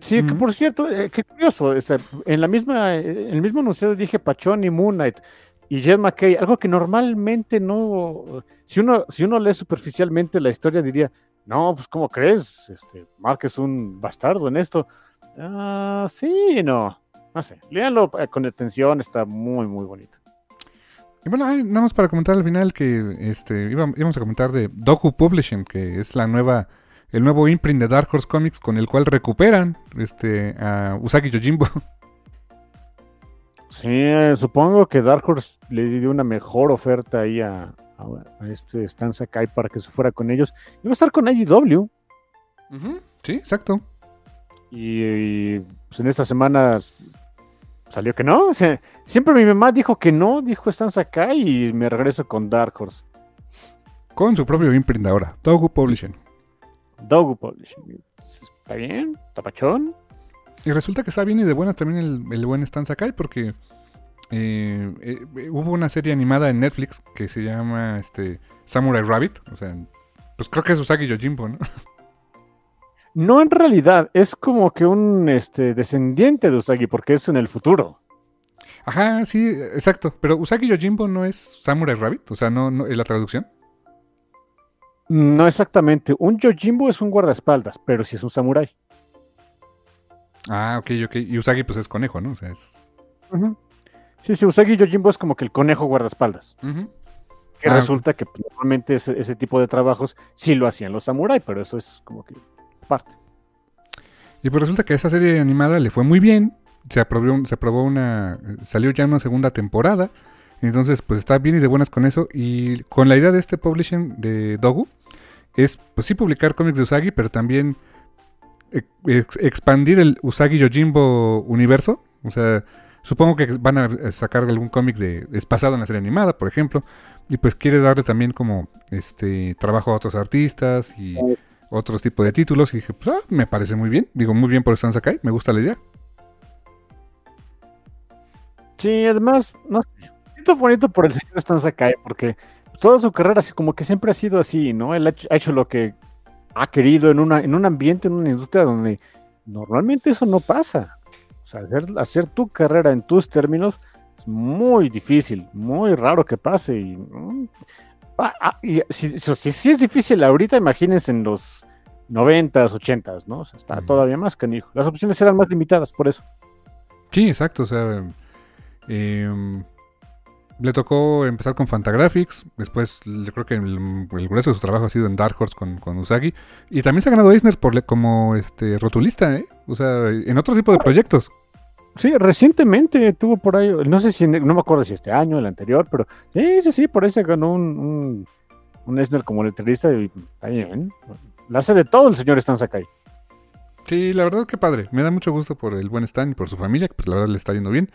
Sí, que por cierto, eh, qué curioso, o sea, en la misma, en el mismo anuncio dije Pachón y Moon Knight y Jet McKay, algo que normalmente no, si uno, si uno lee superficialmente la historia diría, no, pues ¿cómo crees? Este, Mark es un bastardo en esto. Ah, sí, no, no sé, léanlo eh, con atención, está muy, muy bonito. Y bueno, nada más para comentar al final que este íbam- íbamos a comentar de Doku Publishing, que es la nueva, el nuevo imprint de Dark Horse Comics con el cual recuperan este a Usagi Yojimbo. Sí, eh, supongo que Dark Horse le dio una mejor oferta ahí a, a, a este Stan Sakai para que se fuera con ellos. Iba a estar con IDW. Sí, exacto. Y, y, pues en estas semanas salió que no. O sea, siempre mi mamá dijo que no, dijo Stan Sakai y me regreso con Dark Horse. Con su propio imprint ahora, Doku Publishing. Dogu Publishing. Está bien, tapachón. Y resulta que está bien y de buenas también el, el buen Stan Sakai porque eh, eh, hubo una serie animada en Netflix que se llama este Samurai Rabbit. O sea, pues creo que es Usagi Yojimbo, ¿no? No en realidad, es como que un este, descendiente de Usagi, porque es en el futuro. Ajá, sí, exacto. Pero Usagi Yojimbo no es Samurai Rabbit, o sea, no, no ¿es la traducción? No exactamente. Un Yojimbo es un guardaespaldas, pero sí es un samurái. Ah, ok, ok. Y Usagi pues es conejo, ¿no? O sea, es... Sí, sí, Usagi Yojimbo es como que el conejo guardaespaldas. Ujú. Que Ah, resulta que pues, normalmente ese, ese tipo de trabajos sí lo hacían los samurái, pero eso es como que parte. Y pues resulta que esa serie animada le fue muy bien. Se aprobó, se aprobó una. Salió ya una segunda temporada. Entonces, pues está bien y de buenas con eso. Y con la idea de este publishing de Dogu, es pues sí publicar cómics de Usagi, pero también ex- ex- expandir el Usagi Yojimbo universo. O sea, supongo que van a sacar algún cómic de es pasado en la serie animada, por ejemplo. Y pues quiere darle también como este trabajo a otros artistas y otros tipos de títulos. Y dije, pues ah, me parece muy bien. Digo, muy bien por Stan Sakai, me gusta la idea. Sí, además, no sé. Siento bonito por el señor Stan Sakai, porque toda su carrera así como que siempre ha sido así, ¿no? Él ha hecho lo que ha querido en, una, en un ambiente, en una industria donde normalmente eso no pasa. O sea, hacer, hacer tu carrera en tus términos es muy difícil, muy raro que pase. Y, mm, ah, ah, y si, si, si- si es difícil ahorita, imagínense en los 90s, 80s, ¿no? O sea, está Ujú. todavía más canijo. Las opciones eran más limitadas por eso. Sí, exacto. O sea, em, le tocó empezar con Fantagraphics. Después, yo creo que el, el grueso de su trabajo ha sido en Dark Horse con, con Usagi. Y también se ha ganado Eisner por como este rotulista, ¿eh? O sea, en otro tipo de proyectos. Sí, recientemente tuvo por ahí, no sé si, no me acuerdo si este año, el anterior, pero sí, sí, sí, por ahí se ganó un, un, un Eisner como letrista y bien. La hace de todo el señor Stan Sakai. Sí, la verdad que padre. Me da mucho gusto por el buen Stan y por su familia, que pues la verdad le está yendo bien.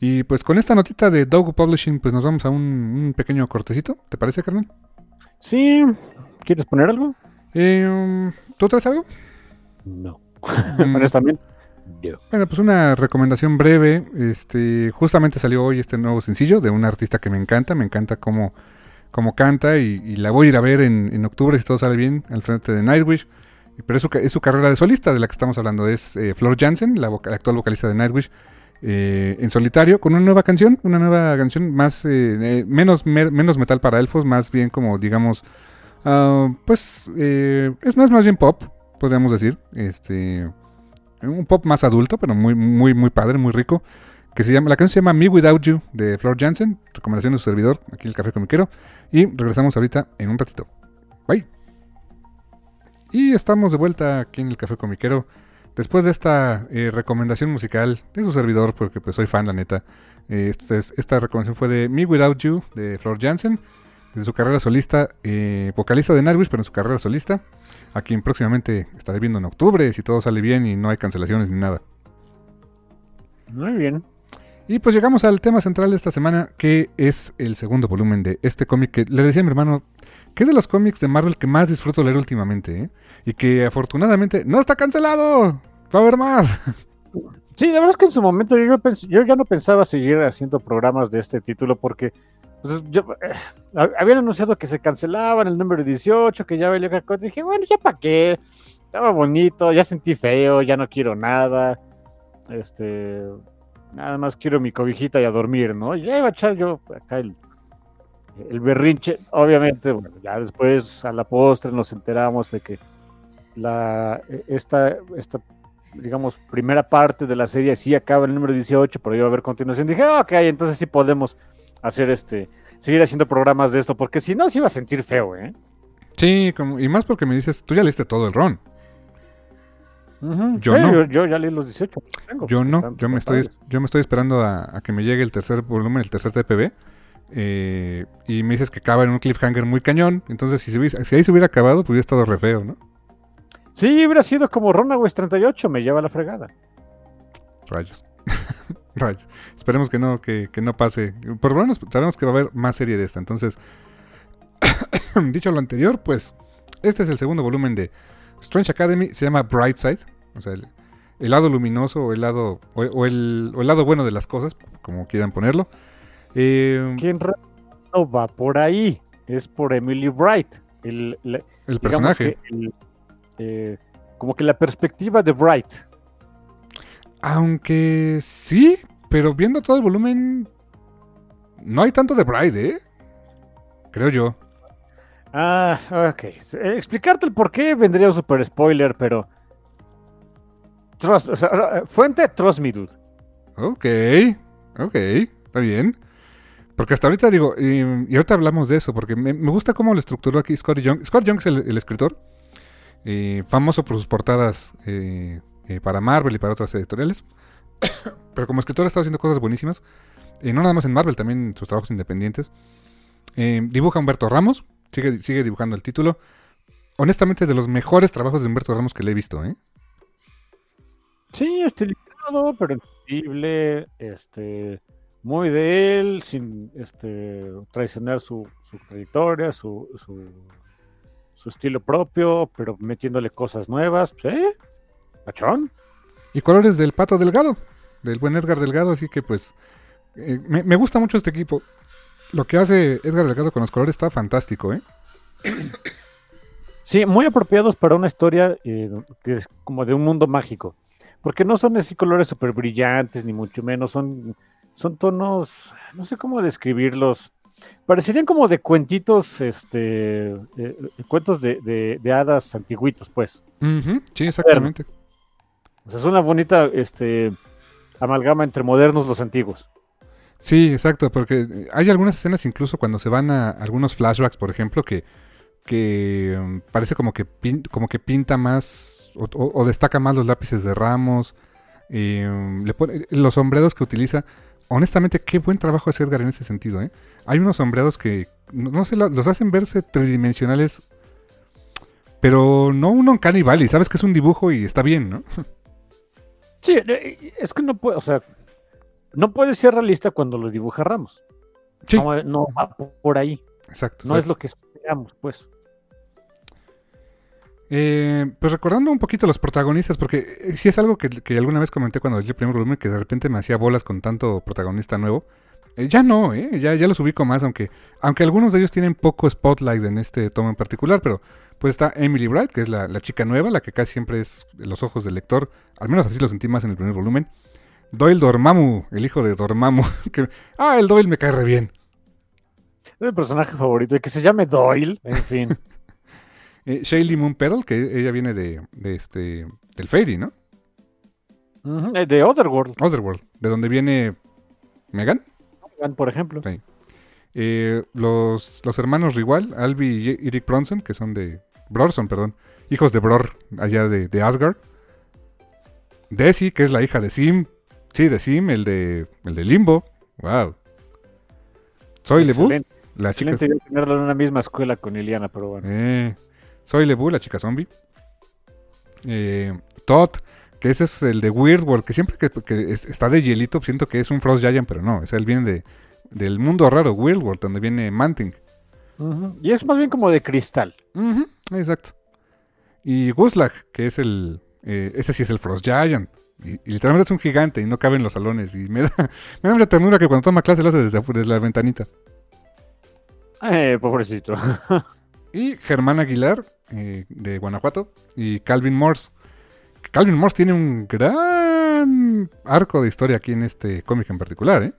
Y pues con esta notita de Dogu Publishing, pues nos vamos a un, un pequeño cortecito. ¿Te parece, carnal? Sí, ¿quieres poner algo? Em, ¿Tú traes algo? No. Mm, Honestamente, no. Bueno, pues una recomendación breve. Este, justamente salió hoy este nuevo sencillo de un artista que me encanta. Me encanta cómo, cómo canta y, y la voy a ir a ver en, en octubre si todo sale bien al frente de Nightwish. Pero es su, es su carrera de solista de la que estamos hablando. Es eh, Flor Jansen, la, voca- la actual vocalista de Nightwish, eh, en solitario con una nueva canción, una nueva canción más eh, eh, menos menos metal para elfos, más bien como digamos, ah, pues es más más bien pop, podríamos decir. Este un pop más adulto, pero muy, muy, muy padre, muy rico. Que se llama, la canción se llama Me Without You de Flor Jansen. Recomendación de su servidor, aquí el Café Comiquero. Y regresamos ahorita en un ratito. Bye. Y estamos de vuelta aquí en el Café Comiquero. Después de esta eh, recomendación musical de su servidor, porque pues soy fan, la neta. Eh, esta, es- esta recomendación fue de Me Without You de Flor Jansen. De su carrera solista, eh, vocalista de Nightwish, pero en su carrera solista. A quien próximamente estaré viendo en octubre, si todo sale bien y no hay cancelaciones ni nada. Muy bien. Y pues llegamos al tema central de esta semana, que es el segundo volumen de este cómic que le decía a mi hermano, que es de los cómics de Marvel que más disfruto leer últimamente, ¿eh? Y que afortunadamente no está cancelado. Va a haber más. Sí, la verdad es que en su momento yo, yo ya no pensaba seguir haciendo programas de este título porque pues, eh, hab- habían anunciado que se cancelaban el número 18, que ya valía cacota. Dije, bueno, ya para qué. Estaba bonito, ya sentí feo, ya no quiero nada. Este, nada más quiero mi cobijita y a dormir, ¿no? Y ya iba a echar yo acá el, el berrinche. Obviamente, bueno, ya después a la postre nos enteramos de que la, esta, esta digamos, primera parte de la serie sí acaba el número 18, pero iba a haber continuación. Dije, "Ah, ok, entonces sí podemos hacer este, seguir haciendo programas de esto, porque si no se iba a sentir feo, ¿eh? Sí, como, y más porque me dices, tú ya leíste todo el ron. Yo no. Yo, yo ya leí los 18. los tengo, Yo no, yo me estoy, yo me estoy esperando a, a que me llegue el tercer volumen, el tercer TPB. eh, y me dices que acaba en un cliffhanger muy cañón. Entonces, si, se hubiese- si ahí se hubiera acabado, pues hubiera estado re feo, ¿no? Sí, hubiera sido como Runaways 38, me lleva la fregada. Rayos. Rayos. Esperemos que no, que, que no pase. Por lo menos sabemos que va a haber más serie de esta. Entonces, dicho lo anterior, pues este es el segundo volumen de Strange Academy. Se llama Brightside. O sea, el, el lado luminoso o el lado, o, o el, o el lado bueno de las cosas, como quieran ponerlo. Eh, ¿Quién no va por ahí? Es por Emily Bright. el, El personaje. que eh, como que la perspectiva de Bright. Aunque sí, pero viendo todo el volumen, no hay tanto de Bride, ¿eh? Creo yo. Ah, ok. Eh, Explicarte el por qué vendría un super spoiler, pero. Trust- o sea, eh, fuente, trust me, dude. Ok, ok, está bien. Porque hasta ahorita digo, y, y ahorita hablamos de eso, porque me, me gusta cómo lo estructuró aquí Scott Young. Scott Young es el, el escritor, eh, famoso por sus portadas eh, eh, para Marvel y para otras editoriales. Pero como escritor ha estado haciendo cosas buenísimas. no nada más en Marvel, también en sus trabajos independientes. Dibuja Humberto Ramos, sigue, sigue dibujando el título. Honestamente, de los mejores trabajos de Humberto Ramos que le he visto. Sí, estilizado, pero entendible, este, muy de él, sin este, traicionar su, su trayectoria, su, su, su estilo propio, pero metiéndole cosas nuevas. ¿Sí? ¿Pachón? Y colores del Pato Delgado, del buen Edgar Delgado, así que pues eh, me, me gusta mucho este equipo. Lo que hace Edgar Delgado con los colores está fantástico, ¿eh? Sí, muy apropiados para una historia eh, que es como de un mundo mágico. Porque no son así colores súper brillantes, ni mucho menos. Son, son tonos, no sé cómo describirlos. Parecerían como de cuentitos, este, eh, eh, cuentos de, de- de hadas antiguitos, pues. Sí, exactamente. O sea, es una bonita este, amalgama entre modernos los antiguos. Sí, exacto, porque eh, hay algunas escenas incluso cuando se van a algunos flashbacks, por ejemplo, que, que um, parece como que, pin- como que pinta más o, o- o destaca más los lápices de Ramos, y, le pone- los sombreros que utiliza. Honestamente, qué buen trabajo hace Edgar en ese sentido. ¿eh? Hay unos sombreros que, no, sé, lo- los hacen verse tridimensionales, pero no un Uncanny Valley. Sabes que es un dibujo y está bien, ¿no? Sí, eh, es que no puede, o sea, no puede ser realista cuando lo dibuja Ramos. Sí, No, no va por ahí. exacto. No exacto. es lo que esperamos, pues. Eh, pues recordando un poquito los protagonistas, porque eh, sí es algo que, que alguna vez comenté cuando leí el primer volumen, que de repente me hacía bolas con tanto protagonista nuevo. Eh, ya no, eh, ya, ya los ubico más, aunque, aunque algunos de ellos tienen poco spotlight en este tomo en particular, pero pues está Emily Bright, que es la, la chica nueva, la que casi siempre es los ojos del lector, al menos así lo sentí más en el primer volumen. Doyle Dormammu, el hijo de Dormammu, que, ah, el Doyle me cae re bien. Es mi personaje favorito y que se llame Doyle, en fin. Eh, Shaylee Moon que ella viene de, de este, del Fairy, ¿no? Eh, De Otherworld, Otherworld, de donde viene Megan. por ejemplo. Eh, los, los hermanos Rigual, Albi y Eric Bronson, que son de. Brorson, perdón. Hijos de Bror, allá de, de Asgard. Desi, que es la hija de Sim. Sí, de Sim, el de, el de Limbo. Wow. Soy Lebu, la chica. excelente idea tenerlo en una misma escuela con Iliana, pero bueno. Eh, soy Lebu, la chica zombie. Eh, Todd, que ese es el de Weird World, que siempre que, que es- está de hielito siento que es un Frost Giant, pero no, ese él viene de, del mundo raro, Weird World, donde viene Manting. Y es más bien como de cristal. Exacto. Y Guslag, que es el. eh, ese sí es el Frost Giant. Y, y literalmente es un gigante y no cabe en los salones. Y me da, me da mucha ternura que cuando toma clase lo hace desde, desde la ventanita. Eh, pobrecito. Y Germán Aguilar, eh, de Guanajuato. Y Calvin Morse. Calvin Morse tiene un gran arco de historia aquí en este cómic en particular, ¿eh?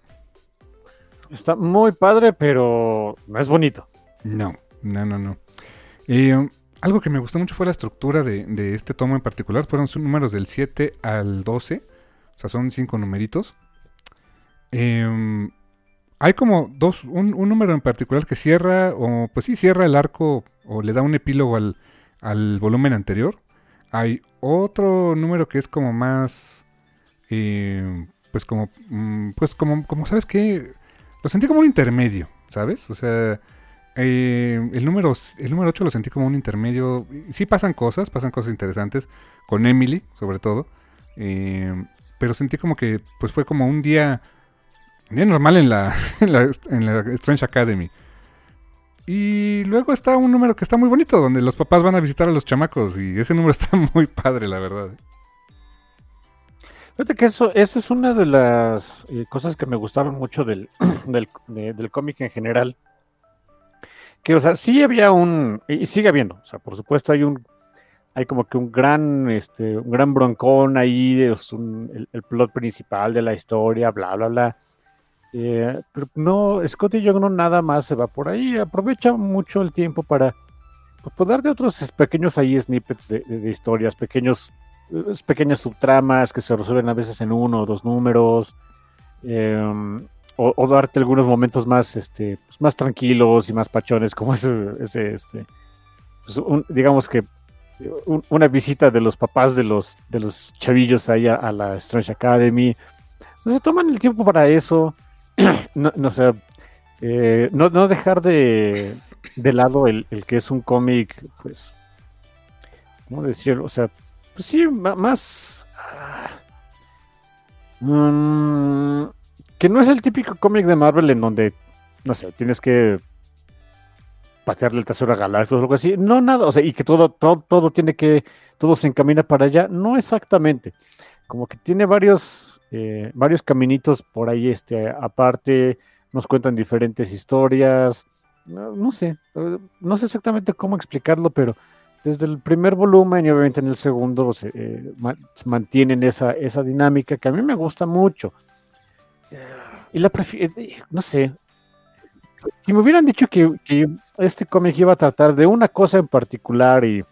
Está muy padre, pero no es bonito. No, no, no, no. Y, um, algo que me gustó mucho fue la estructura de, de este tomo en particular. Fueron sus números del 7 al 12. O sea, son cinco numeritos. Em, hay como dos, un, un número en particular que cierra, o pues sí, cierra el arco, o le da un epílogo al, al volumen anterior. Hay otro número que es como más, eh, pues como, mm, pues como, como, ¿sabes qué? Lo sentí como un intermedio, ¿sabes? O sea, eh, el, número, el número 8 lo sentí como un intermedio. Sí pasan cosas, pasan cosas interesantes, con Emily sobre todo. eh, pero sentí como que pues fue como un día, día normal en la, en la, Strange Academy. Y luego está un número que está muy bonito, donde los papás van a visitar a los chamacos. Y ese número está muy padre, la verdad. Fíjate que eso, eso es una de las eh, cosas que me gustaron mucho del, del, de- del cómic en general. Que, o sea, sí había un, y sigue habiendo, o sea, por supuesto hay un, hay como que un gran, este, un gran broncón ahí, es un, el, plot principal de la historia, bla, bla, bla. Eh, pero no, Scott y Young no nada más se va por ahí, aprovecha mucho el tiempo para pues, pues darte otros pequeños ahí snippets de, historias, pequeños, pequeñas subtramas que se resuelven a veces en uno o dos números. Eh, o, darte algunos momentos más, este, pues, más tranquilos y más pachones, como ese, ese este, pues, digamos que una visita de los papás de los, de los chavillos ahí a, la Strange Academy. Entonces toman el tiempo para eso. no, no eh, no, no, dejar de, de lado el, el, que es un cómic, pues, ¿cómo decirlo? O sea, pues sí, más... Uh, que no es el típico cómic de Marvel en donde, no sé, tienes que patearle el tesoro a Galactus o algo así. No, nada, o sea, y que todo, todo, todo tiene que, todo se encamina para allá. No exactamente. Como que tiene varios, eh, varios caminitos por ahí, este, aparte, nos cuentan diferentes historias. No, sé, eh, no sé exactamente cómo explicarlo, pero desde el primer volumen y obviamente en el segundo se, eh, mantienen esa, esa dinámica que a mí me gusta mucho. Y la prefiero, eh, no sé. Si me hubieran dicho que, este cómic iba a tratar de una cosa en particular y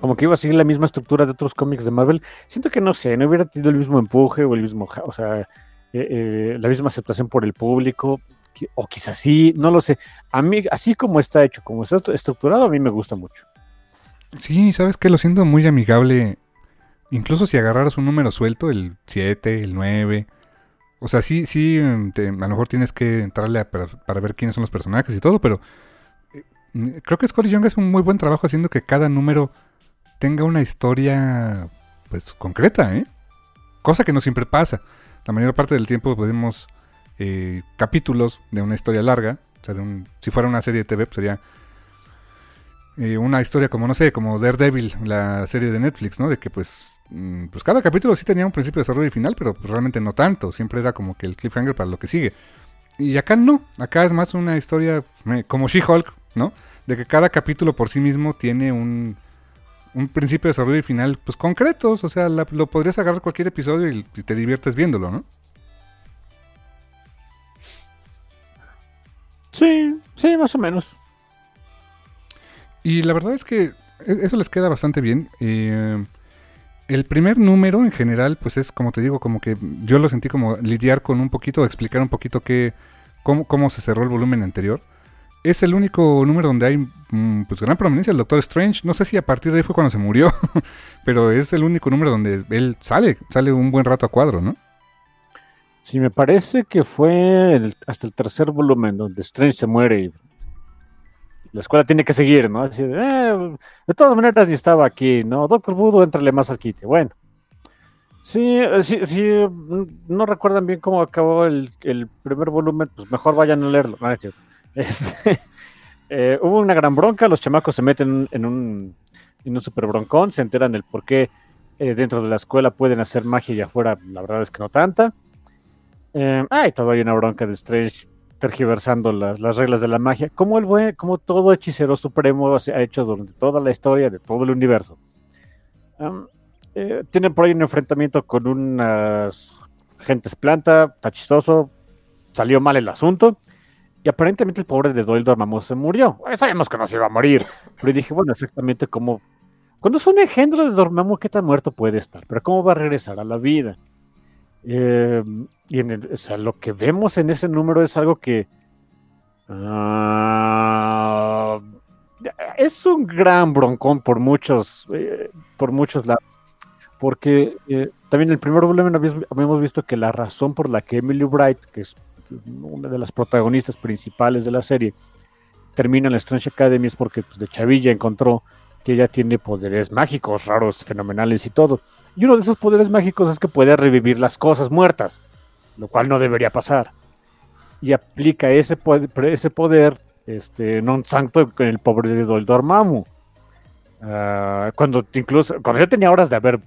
como que iba a seguir la misma estructura de otros cómics de Marvel, siento que no sé, no hubiera tenido el mismo empuje o el mismo, o sea, eh, eh, la misma aceptación por el público, o quizás sí, no lo sé. A mí, así como está hecho, como está estructurado, a mí me gusta mucho. Sí, sabes que lo siento muy amigable. Incluso si agarraras un número suelto, el 7, el 9, o sea, sí, sí, a lo mejor tienes que entrarle para, ver quiénes son los personajes y todo, pero eh, creo que Scotty Young hace un muy buen trabajo haciendo que cada número tenga una historia, pues, concreta, ¿eh? Cosa que no siempre pasa. La mayor parte del tiempo vemos eh, capítulos de una historia larga. O sea, de un, si fuera una serie de TV, pues sería eh, una historia como, no sé, como Daredevil, la serie de Netflix, ¿no? De que pues Mm, pues cada capítulo sí tenía un principio de desarrollo y final, pero realmente no tanto. Siempre era como que el cliffhanger para lo que sigue. Y acá no, acá es más una historia como She-Hulk, ¿no? De que cada capítulo por sí mismo tiene un, un principio de desarrollo y final, pues concretos. O sea, lo podrías agarrar cualquier episodio y, te diviertes viéndolo, ¿no? Sí, sí, más o menos. Y la verdad es que e, eso les queda bastante bien. Eh, el primer número en general, pues es como te digo, como que yo lo sentí como lidiar con un poquito, explicar un poquito qué, cómo, cómo se cerró el volumen anterior. Es el único número donde hay mm, pues gran prominencia el Doctor Strange. No sé si a partir de ahí fue cuando se murió, pero es el único número donde él sale, sale un buen rato a cuadro, ¿no? Sí, me parece que fue hasta el tercer volumen donde Strange se muere y la escuela tiene que seguir, ¿no? Así de, eh, de todas maneras, ni estaba aquí, ¿no? Doctor Voodoo, entrale más al kit. Bueno. Sí, eh, sí, sí, no recuerdan bien cómo acabó el, primer volumen, pues mejor vayan a leerlo. No, este, eh, hubo una gran bronca, los chamacos se meten en un, super broncón, se enteran del por qué dentro de la escuela pueden hacer magia y afuera, la verdad es que no tanta. Eh, ay, todavía una bronca de Strange tergiversando las, las, reglas de la magia, como el buen, como todo hechicero supremo ha hecho durante toda la historia de todo el universo. Eh, tienen por ahí un enfrentamiento con unas gentes planta, tachistoso, salió mal el asunto. Y aparentemente el pobre de Doyle Dormammu se murió. sabíamos que no se iba a morir. Pero dije, bueno, exactamente como... Cuando es un engendro de Dormammu, ¿qué tan muerto puede estar? Pero ¿cómo va a regresar a la vida? Eh, y en o sea, lo que vemos en ese número es algo que ah, es un gran broncón por muchos, eh, por muchos lados. Porque eh, también en el primer volumen habíamos visto que la razón por la que Emily Bright, que es una de las protagonistas principales de la serie, termina en la Strange Academy es porque pues, de Chavilla encontró que ella tiene poderes mágicos, raros, fenomenales y todo. Y uno de esos poderes mágicos es que puede revivir las cosas muertas, lo cual no debería pasar. Y aplica ese poder, ese poder este, santo con el pobre de Doldor Mamu. Ah, cuando incluso, cuando yo tenía horas de haber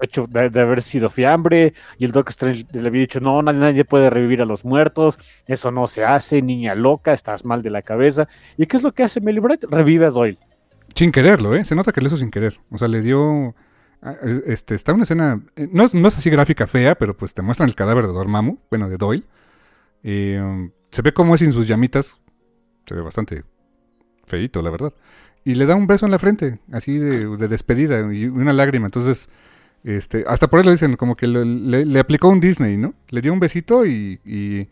hecho de, haber sido fiambre, y el Doc Strange le había dicho, no, nadie, puede revivir a los muertos, eso no se hace, niña loca, estás mal de la cabeza. ¿Y qué es lo que hace Melly Bright? Revive a Doyle. Sin quererlo, ¿eh? Se nota que lo hizo sin querer. O sea, le dio... ah, es- Este, está una escena... eh, No es, no es así gráfica fea, pero pues te muestran el cadáver de Dormammu, bueno, de Doyle. Y, um, se ve cómo es sin sus llamitas. Se ve bastante feito, la verdad. Y le da un beso en la frente, así de despedida, y una lágrima. Entonces, este, hasta por ahí lo dicen, como que le, aplicó un Disney, ¿no? Le dio un besito y,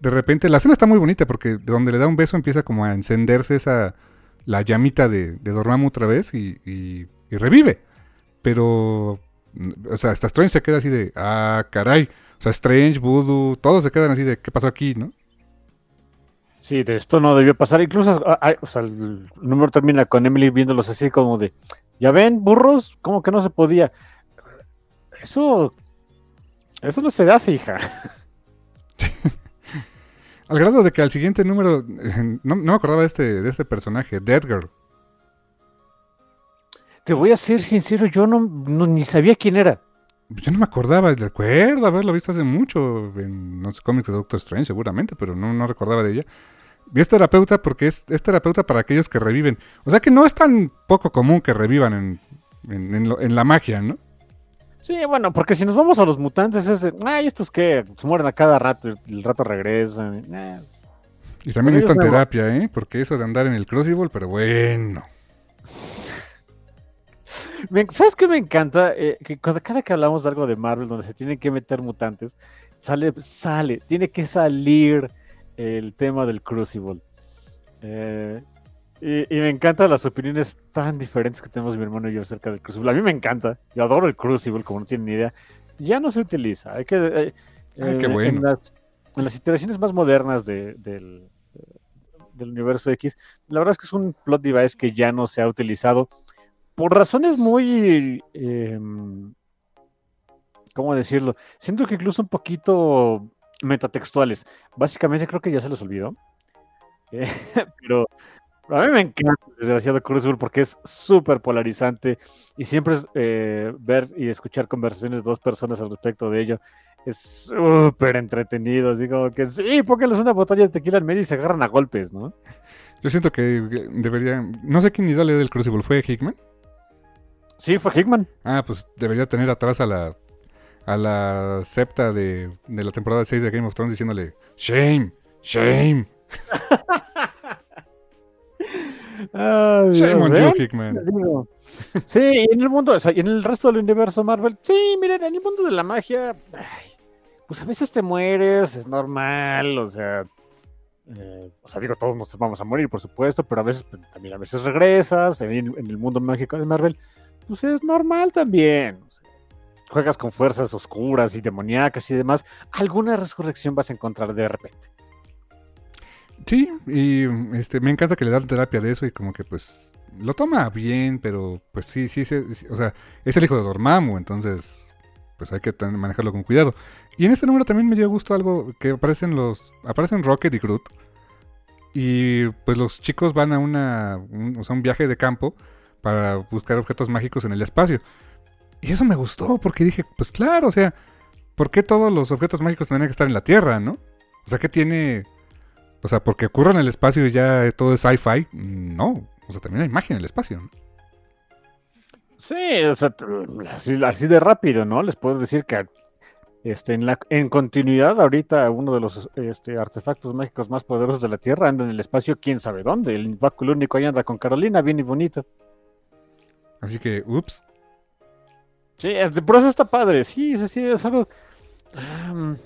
de repente... La escena está muy bonita porque donde le da un beso empieza como a encenderse esa la llamita de, de Dormammu otra vez y revive. Pero, mm, o sea, hasta Strange se queda así de, ah, caray. O sea, Strange, Voodoo, todos se quedan así de, ¿qué pasó aquí, no? Sí, de esto no debió pasar. Incluso, ah, ah, o sea, el número termina con Emily viéndolos así como de, ya ven, burros, como que no se podía. Eso, eso no se hace, hija. Al grado de que al siguiente número, no, no me acordaba de este, de este personaje, Dead Girl. Te voy a ser sincero, yo no, no- ni sabía quién era. Yo no me acordaba, recuerdo haberlo visto hace mucho en los cómics de Doctor Strange, seguramente, pero no, no recordaba de ella. Y es terapeuta porque es, es terapeuta para aquellos que reviven. O sea que no es tan poco común que revivan en, en- en lo- en la magia, ¿no? Sí, bueno, porque si nos vamos a los mutantes es de, ay, estos que se mueren a cada rato y el rato regresan. eh". Y también ellos necesitan no. terapia, ¿eh? Porque eso de andar en el Crucible, pero bueno. ¿Sabes qué me encanta? Eh, que cuando, cada que hablamos de algo de Marvel donde se tienen que meter mutantes, sale, sale, tiene que salir el tema del Crucible. Eh, y, y me encantan las opiniones tan diferentes que tenemos mi hermano y yo acerca del Crucible. A mí me encanta, yo adoro el Crucible, como no tienen ni idea. Ya no se utiliza, hay que... eh, Ay, qué eh, bueno. en, las, en las iteraciones más modernas de- del, del universo X, la verdad es que es un plot device que ya no se ha utilizado por razones muy, eh, ¿cómo decirlo? Siento que incluso un poquito metatextuales. Básicamente creo que ya se los olvidó. Eh, pero a mí me encanta el desgraciado Crucible porque es súper polarizante y siempre eh, ver y escuchar conversaciones de dos personas al respecto de ello es súper entretenido. Así como que sí, pónganles una botella de tequila en medio y se agarran a golpes, ¿no? Yo siento que debería... No sé quién idea le del Crucible, ¿fue Hickman? Sí, fue Hickman. Ah, pues debería tener atrás a la... A la septa de, de la temporada 6 de Game of Thrones diciéndole Shame, shame, Ay, shame on ¿ven? you, Hickman. Sí, y en el mundo, o sea, y en el resto del universo Marvel, sí, miren, en el mundo de la magia, ay, pues a veces te mueres, es normal, o sea, eh, o sea, digo, todos nos vamos a morir, por supuesto, pero a veces pues, también a veces regresas, en, en el mundo mágico de Marvel, pues es normal también. o sea, juegas con fuerzas oscuras y demoníacas y demás, alguna resurrección vas a encontrar de repente. Sí, y este, me encanta que le dan terapia de eso y como que pues lo toma bien, pero pues sí, sí, sí, o sea, es el hijo de Dormammu, entonces pues hay que manejarlo con cuidado. Y en este número también me dio gusto algo que aparecen los, aparecen Rocket y Groot y pues los chicos van a una, un, o sea, un viaje de campo para buscar objetos mágicos en el espacio. Y eso me gustó porque dije, pues claro, o sea, ¿por qué todos los objetos mágicos tendrían que estar en la Tierra, no? O sea, ¿qué tiene o sea, porque ocurre en el espacio y ya todo es sci-fi. No. O sea, también hay magia en el espacio. ¿no? Sí, o sea, así, así de rápido, ¿no? Les puedo decir que este, en, la, en continuidad, ahorita uno de los este, artefactos mágicos más poderosos de la Tierra anda en el espacio, quién sabe dónde. El báculo único ahí anda con Carolina, bien y bonito. Así que, ups. Sí, por eso está padre. Sí, sí, sí, es algo. Am,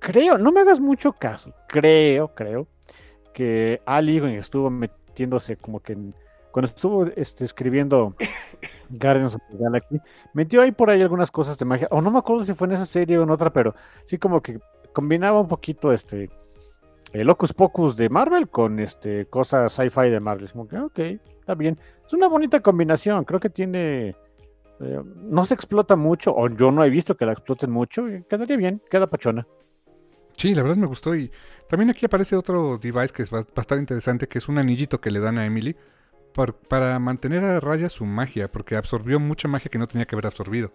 creo, no me hagas mucho caso. Creo, creo que Ali estuvo metiéndose como que en- cuando estuvo este, escribiendo Guardians of the Galaxy, metió ahí por ahí algunas cosas de magia. O no me acuerdo si fue en esa serie o en otra, pero sí como que combinaba un poquito este el Locus Pocus de Marvel con este cosas sci-fi de Marvel. Es Como que, ok, está bien. Es una bonita combinación. Creo que tiene. eh, no se explota mucho, o yo no he visto que la exploten mucho. y quedaría bien, queda pachona. Sí, la verdad me gustó. Y también aquí aparece otro device que es- estar interesante, que es un anillito que le dan a Emily para mantener a raya su magia, porque absorbió mucha magia que no tenía que haber absorbido.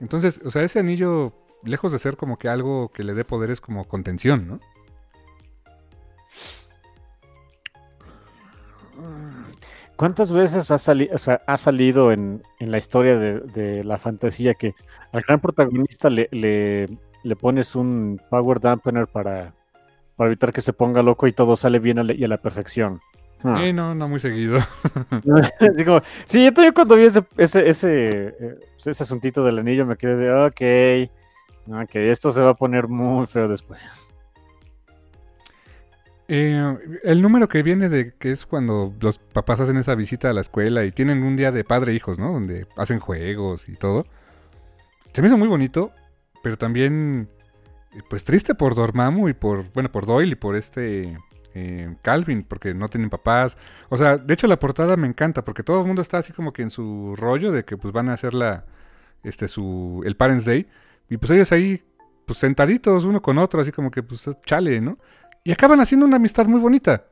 Entonces, o sea, ese anillo, lejos de ser como que algo que le dé poderes como contención, ¿no? ¿Cuántas veces ha, o sea, ha salido en, en la historia de, la fantasía que al gran protagonista le, le pones un power dampener para, para evitar que se ponga loco y todo sale bien a la- y a la perfección? Ah. Eh, no, no muy seguido. Como, sí, yo también cuando vi ese, ese, ese, eh, ese asuntito del anillo me quedé de, ok, ok, esto se va a poner muy feo después. Eh, el número que viene de que es cuando los papás hacen esa visita a la escuela y tienen un día de padre e hijos, ¿no? Donde hacen juegos y todo. Se me hizo muy bonito, pero también, eh, pues triste por Dormammu y por, bueno, por Doyle y por este eh, Calvin, porque no tienen papás. O sea, de hecho la portada me encanta porque todo el mundo está así como que en su rollo de que pues van a hacer la, este, su, el Parents Day y pues ellos ahí, pues sentaditos uno con otro, así como que pues chale, ¿no? Y acaban haciendo una amistad muy bonita.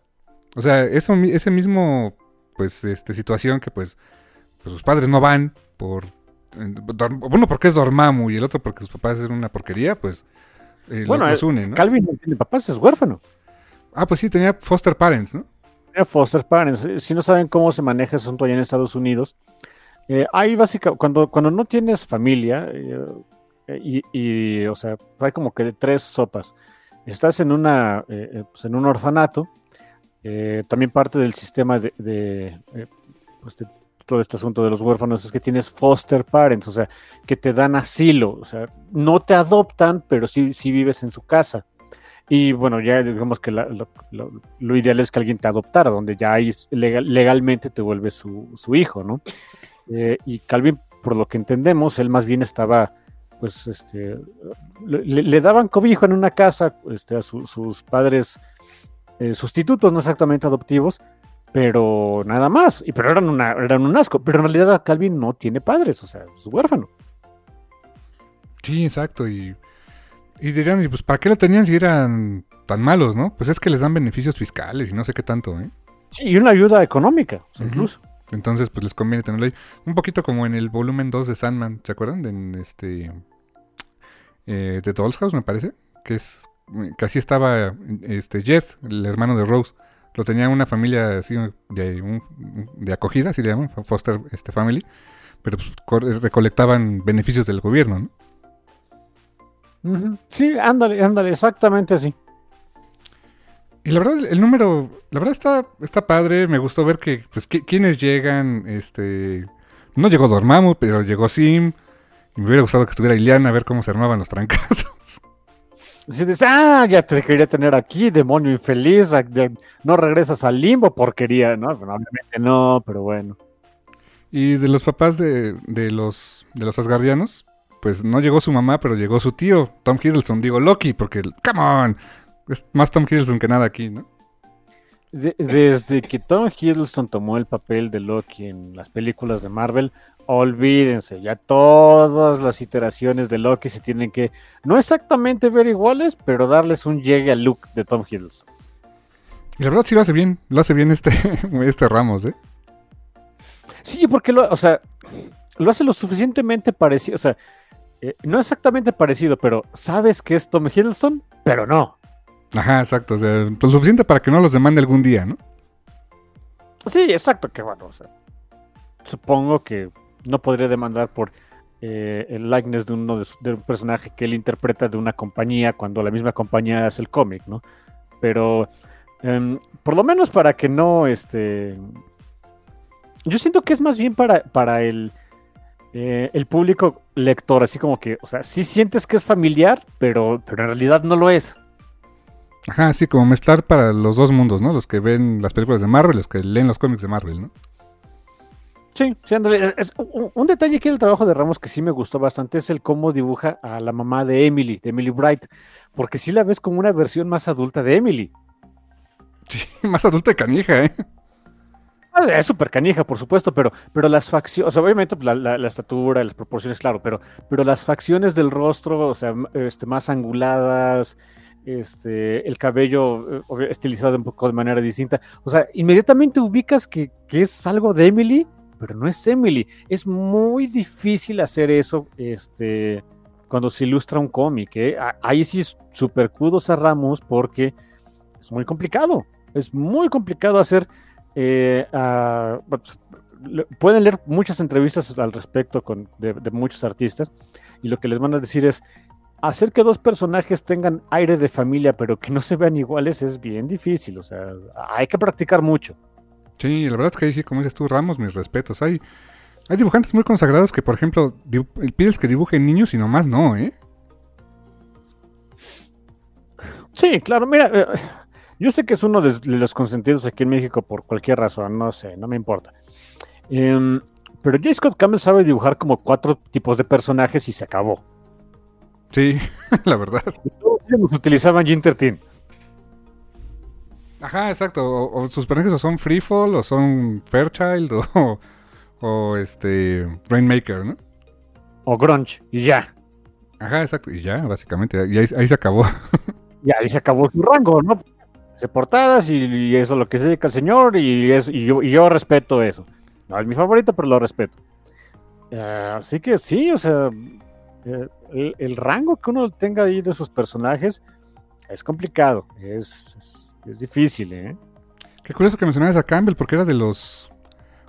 O sea, eso, ese mismo, pues, este, situación que, pues, pues sus padres no van por... eh, Uno porque es Dormammu y el otro porque sus papás eran una porquería, pues, eh, los- Bueno, los, une, ¿no? Calvin no tiene papás, es huérfano. Ah, pues sí, tenía foster parents, ¿no? Tiene foster parents. Eh, Si no saben cómo se maneja ese asunto allá en Estados Unidos, eh, hay básicamente, cuando, cuando no tienes familia, eh, eh, y, y, o sea, hay como que tres sopas. Estás en una, eh, eh, pues, en un orfanato, eh, también parte del sistema de, de, eh, pues, de todo este asunto de los huérfanos es que tienes foster parents, o sea, que te dan asilo, o sea, no te adoptan, pero sí, sí vives en su casa. Y bueno, ya digamos que lo, ideal es que alguien te adoptara, donde ya legal- legalmente te vuelve su, su hijo, ¿no? Eh, y Calvin, por lo que entendemos, él más bien estaba, pues, este, le, daban cobijo en una casa este, a su- sus padres eh, sustitutos, no exactamente adoptivos, pero nada más. Y pero eran, una, eran un asco. Pero en realidad Calvin no tiene padres, o sea, es huérfano. Sí, exacto. Y, y dirían, pues, ¿para qué lo tenían si eran tan malos, no? Pues es que les dan beneficios fiscales y no sé qué tanto, ¿eh? Sí, y una ayuda económica, o sea, Ujú. incluso. Entonces, pues les conviene tenerlo ahí. Un poquito como en el volumen 2 de Sandman, ¿se acuerdan? De, en este. Eh, de Doll's House, me parece. Que es. Que así estaba este el hermano de Rose. Lo tenía una familia así de, un- de acogida, así le llaman, Foster este, Family. Pero pues, cor- recolectaban beneficios del gobierno, ¿no? Sí, ándale, ándale, exactamente así. Y la verdad, el número, la verdad está, está padre. Me gustó ver que, pues, qui- quienes llegan, este... No llegó Dormammu, pero llegó Sim. Y me hubiera gustado que estuviera Ileana a ver cómo se armaban los trancazos. Si dices, ah, ya te quería tener aquí, demonio infeliz, no regresas al limbo, porquería, ¿no? Bueno, obviamente no, pero bueno. Y de los papás de, de los, de los Asgardianos, pues no llegó su mamá, pero llegó su tío, Tom Hiddleston. Digo Loki, porque, come on, es más Tom Hiddleston que nada aquí, ¿no? De- desde que Tom Hiddleston tomó el papel de Loki en las películas de Marvel, olvídense, ya todas las iteraciones de Loki se tienen que, no exactamente ver iguales, pero darles un llegue al look de Tom Hiddleston. Y la verdad sí lo hace bien, lo hace bien este, este Ramos, ¿eh? Sí, porque lo, o sea, lo hace lo suficientemente parecido, o sea, eh, no exactamente parecido, pero sabes que es Tom Hiddleston, pero no. Ajá, exacto, o sea, lo suficiente para que no los demande algún día, ¿no? Sí, exacto, que bueno, o sea, supongo que no podría demandar por eh, el likeness de, uno de, un personaje que él interpreta de una compañía cuando la misma compañía hace el cómic, ¿no? Pero em, por lo menos para que no, este, yo siento que es más bien para, para el, eh, el público lector, así como que, o sea, sí sientes que es familiar, pero, pero en realidad no lo es. Ajá, sí, como mezclar para los dos mundos, ¿no? Los que ven las películas de Marvel, los que leen los cómics de Marvel, ¿no? Sí, sí, ándale. Es- un, un detalle aquí del trabajo de Ramos que sí me gustó bastante es el cómo dibuja a la mamá de Emily, de Emily Bright, porque sí la ves como una versión más adulta de Emily. Sí, más adulta de canija, ¿eh? Ah, Es súper canija, por supuesto, pero, pero las facciones, o sea, obviamente pues, la, la- la estatura, las proporciones, claro, pero, pero las facciones del rostro, o sea, este, más anguladas, este, el cabello eh, estilizado un poco de manera distinta. O sea, inmediatamente ubicas que, que, es algo de Emily, pero no es Emily. Es muy difícil hacer eso este, cuando se ilustra un cómic. ¿eh? Ahí sí es super kudos a Ramos porque es muy complicado. Es muy complicado hacer... Eh, pues, pueden leer muchas entrevistas al respecto con, de, muchos artistas y lo que les van a decir es, hacer que dos personajes tengan aire de familia, pero que no se vean iguales, es bien difícil. O sea, hay que practicar mucho. Sí, la verdad es que ahí sí, como dices tú, Ramos, mis respetos. Hay, hay dibujantes muy consagrados que, por ejemplo, pides que dibujen niños y nomás no, ¿eh? Sí, claro, mira, eh, yo sé que es uno de los consentidos aquí en México por cualquier razón, no sé, no me importa. Em, pero J. Scott Campbell sabe dibujar como cuatro tipos de personajes y se acabó. Sí, la verdad. Todos utilizaban Ginter Team. Ajá, exacto. O, sus personajes son Freefall, o son Fairchild, o, o este Rainmaker, ¿no? O Grunge, y ya. Ajá, exacto. Y ya, básicamente. Y ahí, se acabó. Y ahí se acabó su rango, ¿no? Se portadas y, eso es lo que se dedica el señor y, es, y, yo, y yo respeto eso. No es mi favorito, pero lo respeto. Eh, así que sí, o sea, el, rango que uno tenga ahí de sus personajes es complicado, es, difícil, ¿eh? Qué curioso que mencionabas a Campbell, porque era de los,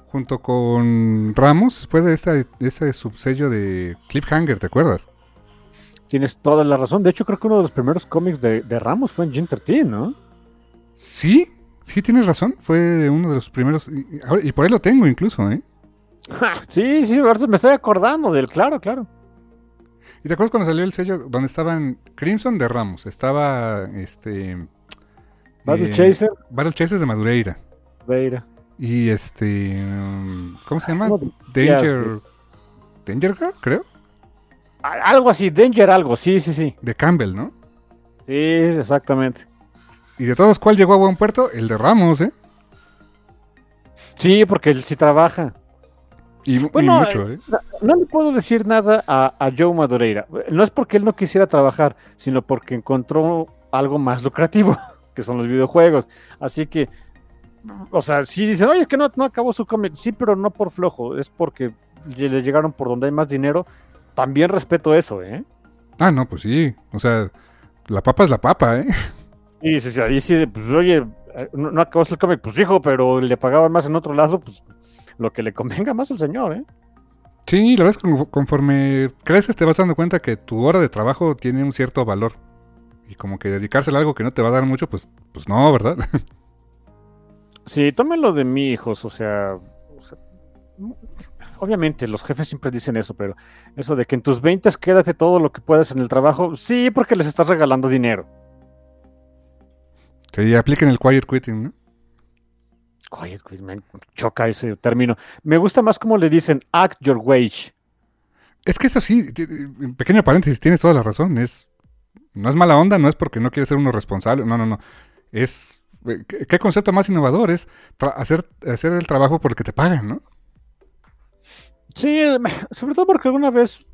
junto con Ramos, después de ese subsello de Cliffhanger, ¿te acuerdas? Tienes toda la razón. De hecho, creo que uno de los primeros cómics de, Ramos fue en Jim 13, ¿no? Sí, sí, tienes razón. Fue uno de los primeros. Y, y por ahí lo tengo incluso, ¿eh? sí, sí, me estoy acordando del, claro, claro. ¿Y te acuerdas cuando salió el sello donde estaban Crimson de Ramos? Estaba este. Battle eh, Chaser. Battle Chaser de Madureira. Madureira. Y este. Um, ¿Cómo se llama? Danger. Danger creo. Algo así, Danger algo, sí, sí, sí. De Campbell, ¿no? Sí, exactamente. ¿Y de todos cuál llegó a buen puerto? El de Ramos, ¿eh? Sí, porque él sí trabaja. Y, mucho, ¿eh? No, le puedo decir nada a, Joe Madureira. No es porque él no quisiera trabajar, sino porque encontró algo más lucrativo, que son los videojuegos. Así que, o sea, si dicen, oye, es que no, no acabó su cómic. Sí, pero no por flojo, es porque le llegaron por donde hay más dinero. También respeto eso, ¿eh? Ah, no, pues sí. O sea, la papa es la papa, ¿eh? Y sí, sí, ahí sí, pues oye, eh, no, no acabó el cómic, pues hijo, pero le pagaban más en otro lado, pues lo que le convenga más al señor, ¿eh? Sí, la verdad es que conforme creces te vas dando cuenta que tu hora de trabajo tiene un cierto valor. Y como que dedicárselo a algo que no te va a dar mucho, pues, pues no, ¿verdad? Sí, tómenlo de mí, hijos, o sea, obviamente los jefes siempre dicen eso, pero eso de que en tus 20 quédate todo lo que puedas en el trabajo, sí, porque les estás regalando dinero. Sí, apliquen el quiet quitting, ¿no? Quiet me choca ese término. Me gusta más como le dicen act your wage. Es que eso sí, en pequeño paréntesis, tienes toda la razón. Es, no es mala onda, no es porque no quieres ser uno responsable. No, no, no. Es. ¿Qué concepto más innovador es hacer, hacer el trabajo porque te pagan, no? Sí, sobre todo porque alguna vez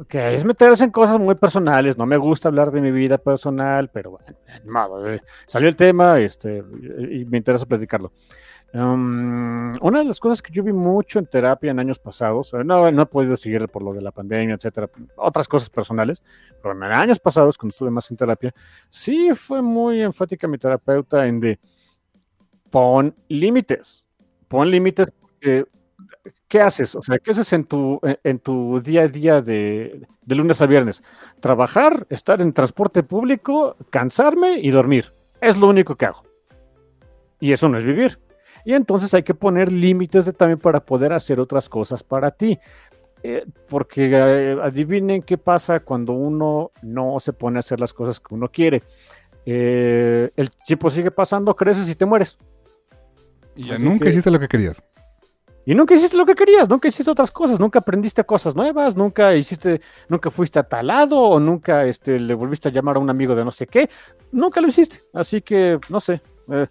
Ok, es meterse en cosas muy personales. No me gusta hablar de mi vida personal, pero bueno, eh, salió el tema este, y me interesa platicarlo. Um, una de las cosas que yo vi mucho en terapia en años pasados, eh, no, no he podido seguir por lo de la pandemia, etcétera, otras cosas personales, pero en años pasados, cuando estuve más en terapia, sí fue muy enfática mi terapeuta en de pon límites, pon límites porque ¿qué haces? O sea, ¿qué haces en tu, en tu día a día de, lunes a viernes? Trabajar, estar en transporte público, cansarme y dormir. Es lo único que hago. Y eso no es vivir. Y entonces hay que poner límites también para poder hacer otras cosas para ti. Eh, porque eh, adivinen qué pasa cuando uno no se pone a hacer las cosas que uno quiere. Eh, el tiempo sigue pasando, creces y te mueres. Y ya nunca hiciste lo que querías. Y nunca hiciste lo que querías, nunca hiciste otras cosas, nunca aprendiste cosas nuevas, nunca hiciste, nunca fuiste a tal lado o nunca este, le volviste a llamar a un amigo de no sé qué, nunca lo hiciste. Así que, no sé, eh,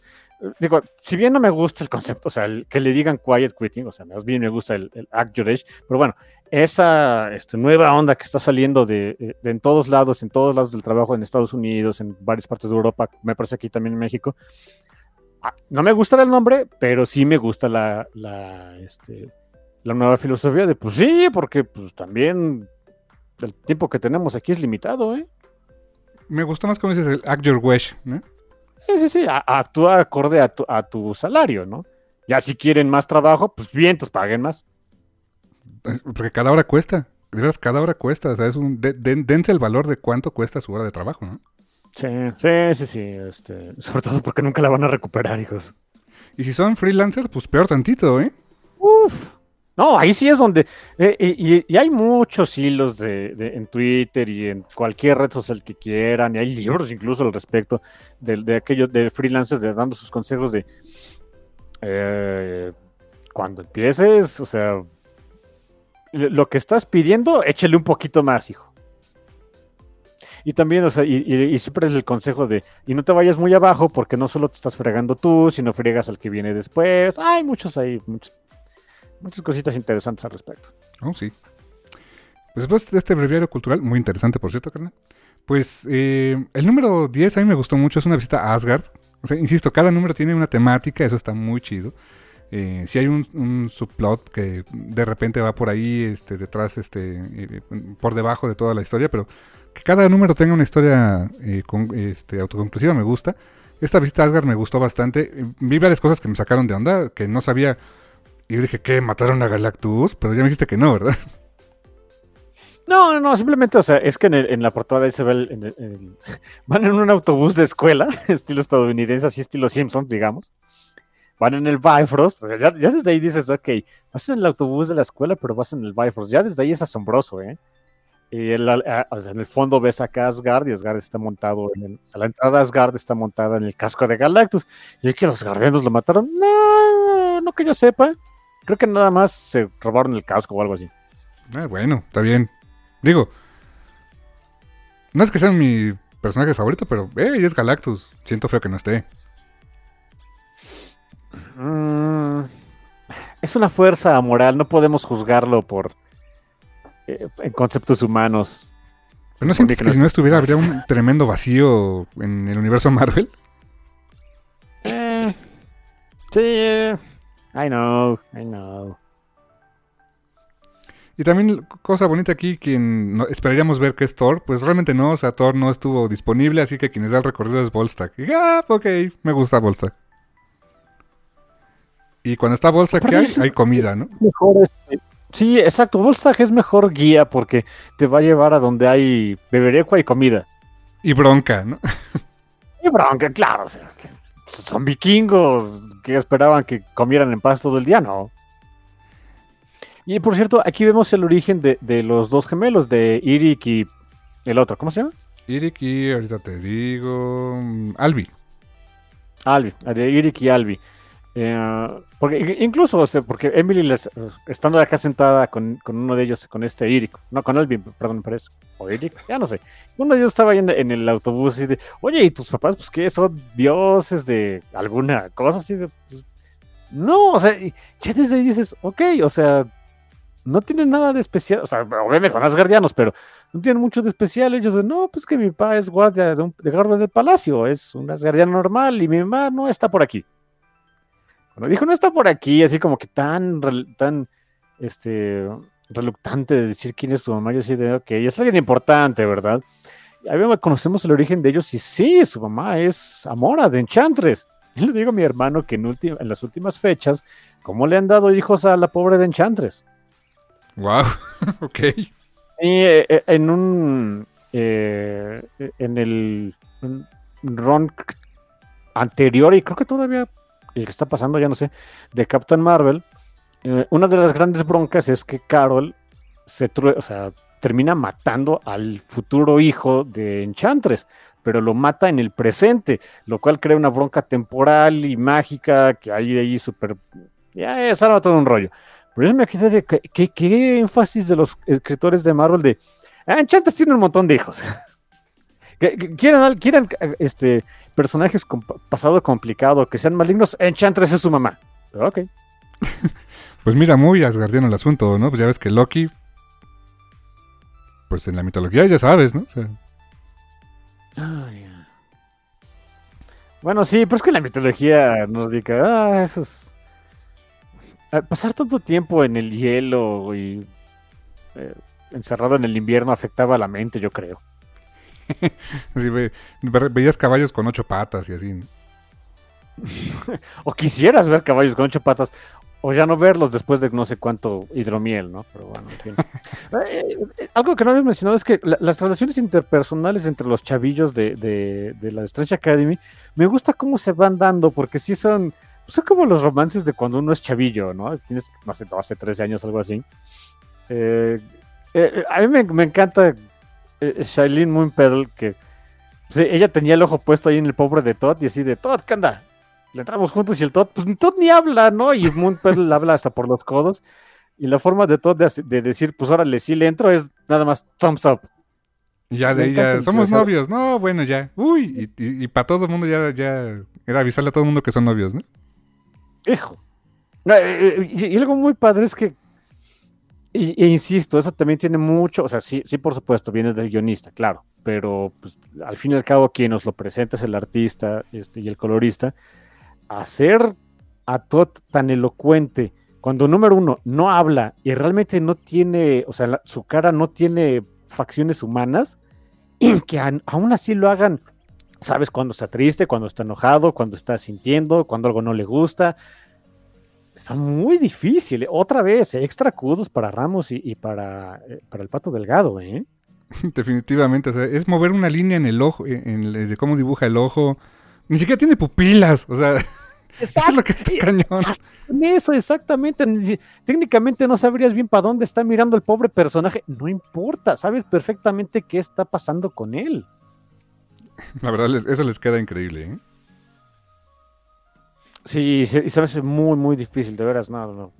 digo, si bien no me gusta el concepto, o sea, el, que le digan quiet quitting, o sea, más bien me gusta el, act your age, pero bueno, esa este, nueva onda que está saliendo de, de, en todos lados, en todos lados del trabajo en Estados Unidos, en varias partes de Europa, me parece aquí también en México. Ah, no me gusta el nombre, pero sí me gusta la, la, este, la nueva filosofía de, pues sí, porque pues también el tiempo que tenemos aquí es limitado, ¿eh? Me gusta más como dices el act your wish, ¿no? Sí, sí, sí, a, actúa acorde a tu, a tu salario, ¿no? Ya si quieren más trabajo, pues bien, entonces paguen más. Porque cada hora cuesta. De veras, cada hora cuesta. O sea, es un. De, de, dense el valor de cuánto cuesta su hora de trabajo, ¿no? Sí, sí, sí, sí. Este, sobre todo porque nunca la van a recuperar, hijos. Y si son freelancers, pues peor tantito, ¿eh? Uf. No, ahí sí es donde. Eh, y, hay muchos hilos de, en Twitter y en cualquier red social que quieran. Y hay libros incluso al respecto de, aquellos de freelancers dando sus consejos de. Eh, cuando empieces, o sea, lo que estás pidiendo, échale un poquito más, hijo. Y también, o sea, y, siempre es el consejo de, y no te vayas muy abajo porque no solo te estás fregando tú, sino fregas al que viene después. Hay muchos ahí, muchos, muchas cositas interesantes al respecto. Oh, sí. Pues después de este breviario cultural, muy interesante, por cierto, carnal. Pues eh, el número 10 a mí me gustó mucho, es una visita a Asgard. O sea, insisto, cada número tiene una temática, eso está muy chido. Eh, si hay un, subplot que de repente va por ahí, este, detrás, este, eh, por debajo de toda la historia, pero que cada número tenga una historia eh, este, autoconclusiva me gusta. Esta visita a Asgard me gustó bastante. Vi varias cosas que me sacaron de onda, que no sabía. Y yo dije, ¿qué? ¿Mataron a Galactus? Pero ya me dijiste que no, ¿verdad? No, no, no, simplemente, o sea, es que en, la portada ahí se ve el, van en un autobús de escuela, estilo estadounidense, así estilo Simpsons, digamos van en el Bifrost, o sea, ya, desde ahí dices, ok, vas en el autobús de la escuela, pero vas en el Bifrost, ya desde ahí es asombroso, ¿eh? Y a, en el fondo ves acá a Asgard y Asgard está montado en o sea, la entrada Asgard está montada en el casco de Galactus. Y es que los guardianos lo mataron. No, no que yo sepa. Creo que nada más se robaron el casco o algo así. Ah, bueno, está bien. Digo, no es que sea mi personaje favorito, pero hey, es Galactus. Siento feo que no esté. Mm, es una fuerza moral, no podemos juzgarlo por eh, en conceptos humanos. ¿Pero no sientes que, que si no estuviera habría un tremendo vacío en el universo Marvel? Eh, sí, I know, I know. Y también, cosa bonita aquí, quien esperaríamos ver que es Thor, pues realmente no, o sea, Thor no estuvo disponible, así que quien les da el recorrido es Volstagg. Y ah, ok, me gusta Volstagg. Y cuando está Volstagg, ¿qué hay? Hay comida, ¿no? Mejor este, sí, exacto. Volstagg es mejor guía porque te va a llevar a donde hay beberecua y comida. Y bronca, ¿no? Y bronca, claro. O sea, son vikingos que esperaban que comieran en paz todo el día, ¿no? Y por cierto, aquí vemos el origen de, de los dos gemelos, de Irik y el otro. ¿Cómo se llama? Irik y, ahorita te digo, Albi. Albi, de Irik y Albi. Eh, porque incluso, o sea, porque Emily, les, estando acá sentada con, con, uno de ellos, con este Eric, no, con Alvin, perdón por eso, o Eric, ya no sé. Uno de ellos estaba ahí en, el autobús y de, oye, ¿y tus papás, pues qué? ¿Son dioses de alguna cosa así? De, pues, no, o sea, ya desde ahí dices, ok, o sea, no tienen nada de especial, o sea, obviamente son asgardianos, pero no tienen mucho de especial. Ellos dicen, no, pues que mi papá es guardia de, un, de guardia del palacio, es un asgardiano normal y mi mamá no está por aquí. Cuando dijo no está por aquí, así como que tan, tan, este, reluctante de decir quién es su mamá, yo así de, ok, es alguien importante, ¿verdad? Ahí conocemos el origen de ellos y sí, su mamá es Amora de Enchantress. Y le digo a mi hermano que en, en las últimas fechas, ¿cómo le han dado hijos a la pobre de Enchantress? Wow, ok. Y eh, en un, eh, en el ron anterior, y creo que todavía el que está pasando, ya no sé, de Captain Marvel, eh, una de las grandes broncas es que Carol se o sea, termina matando al futuro hijo de Enchantress, pero lo mata en el presente, lo cual crea una bronca temporal y mágica que hay ahí súper... Ya es todo un rollo. Pero yo me quedé de qué, qué énfasis de los escritores de Marvel de... Ah, Enchantress tiene un montón de hijos. Que- que ¿Quieren, al- quieren eh, este, personajes con pa- pasado complicado, que sean malignos? Enchantress es su mamá. Ok. Pues mira, muy asgardiano el asunto, ¿no? Pues ya ves que Loki. Pues en la mitología ya sabes, ¿no? O sea, ya. Bueno, sí, pero es que la mitología nórdica, ah, eso es... ah, Pasar tanto tiempo en el hielo y eh, encerrado en el invierno afectaba la mente, yo creo. así ve- ve- veías caballos con ocho patas y así. ¿no? O quisieras ver caballos con ocho patas, o ya no verlos después de no sé cuánto hidromiel, ¿no? Pero bueno, en fin. Eh, eh, algo que no había mencionado es que la- las relaciones interpersonales entre los chavillos de, de- de la Strange Academy, me gusta cómo se van dando, porque sí son, son como los romances de cuando uno es chavillo, ¿no? Tienes, no sé, 12, 13 años, algo así. Eh, eh, eh, a mí me, me encanta eh, Shailene Moonpeddle, que pues, ella tenía el ojo puesto ahí en el pobre de Todd, y así de, Todd, ¿qué onda? Le entramos juntos y el Todd, pues Todd ni habla, ¿no? Y Moonpeddle habla hasta por los codos. Y la forma de Todd de, decir, pues órale, sí le entro, es nada más thumbs up. Y ya de ella, el somos novios. No, bueno, ya. Uy, y, y, para todo el mundo ya, ya era avisarle a todo el mundo que son novios, ¿no? Hijo. Eh, eh, y, y algo muy padre es que, y- e insisto, eso también tiene mucho, o sea, sí, sí, por supuesto, viene del guionista, claro, pero pues, al fin y al cabo quien nos lo presenta es el artista este, y el colorista. Hacer a Todd tan elocuente cuando, número uno, no habla y realmente no tiene, o sea, su cara no tiene facciones humanas, y que aún así lo hagan, sabes cuando está triste, cuando está enojado, cuando está sintiendo, cuando algo no le gusta. Está muy difícil. ¿eh? Otra vez, extra kudos para Ramos y, y para, eh, para el Pato Delgado, ¿eh? Definitivamente. O sea, es mover una línea en el ojo, en, de cómo dibuja el ojo. Ni siquiera tiene pupilas. O sea, eso es lo que está cañón. Eso, exactamente. Técnicamente no sabrías bien para dónde está mirando el pobre personaje. No importa, sabes perfectamente qué está pasando con él. La verdad, eso les queda increíble, ¿eh? Sí, y se me hace muy, muy difícil, de veras, no, no.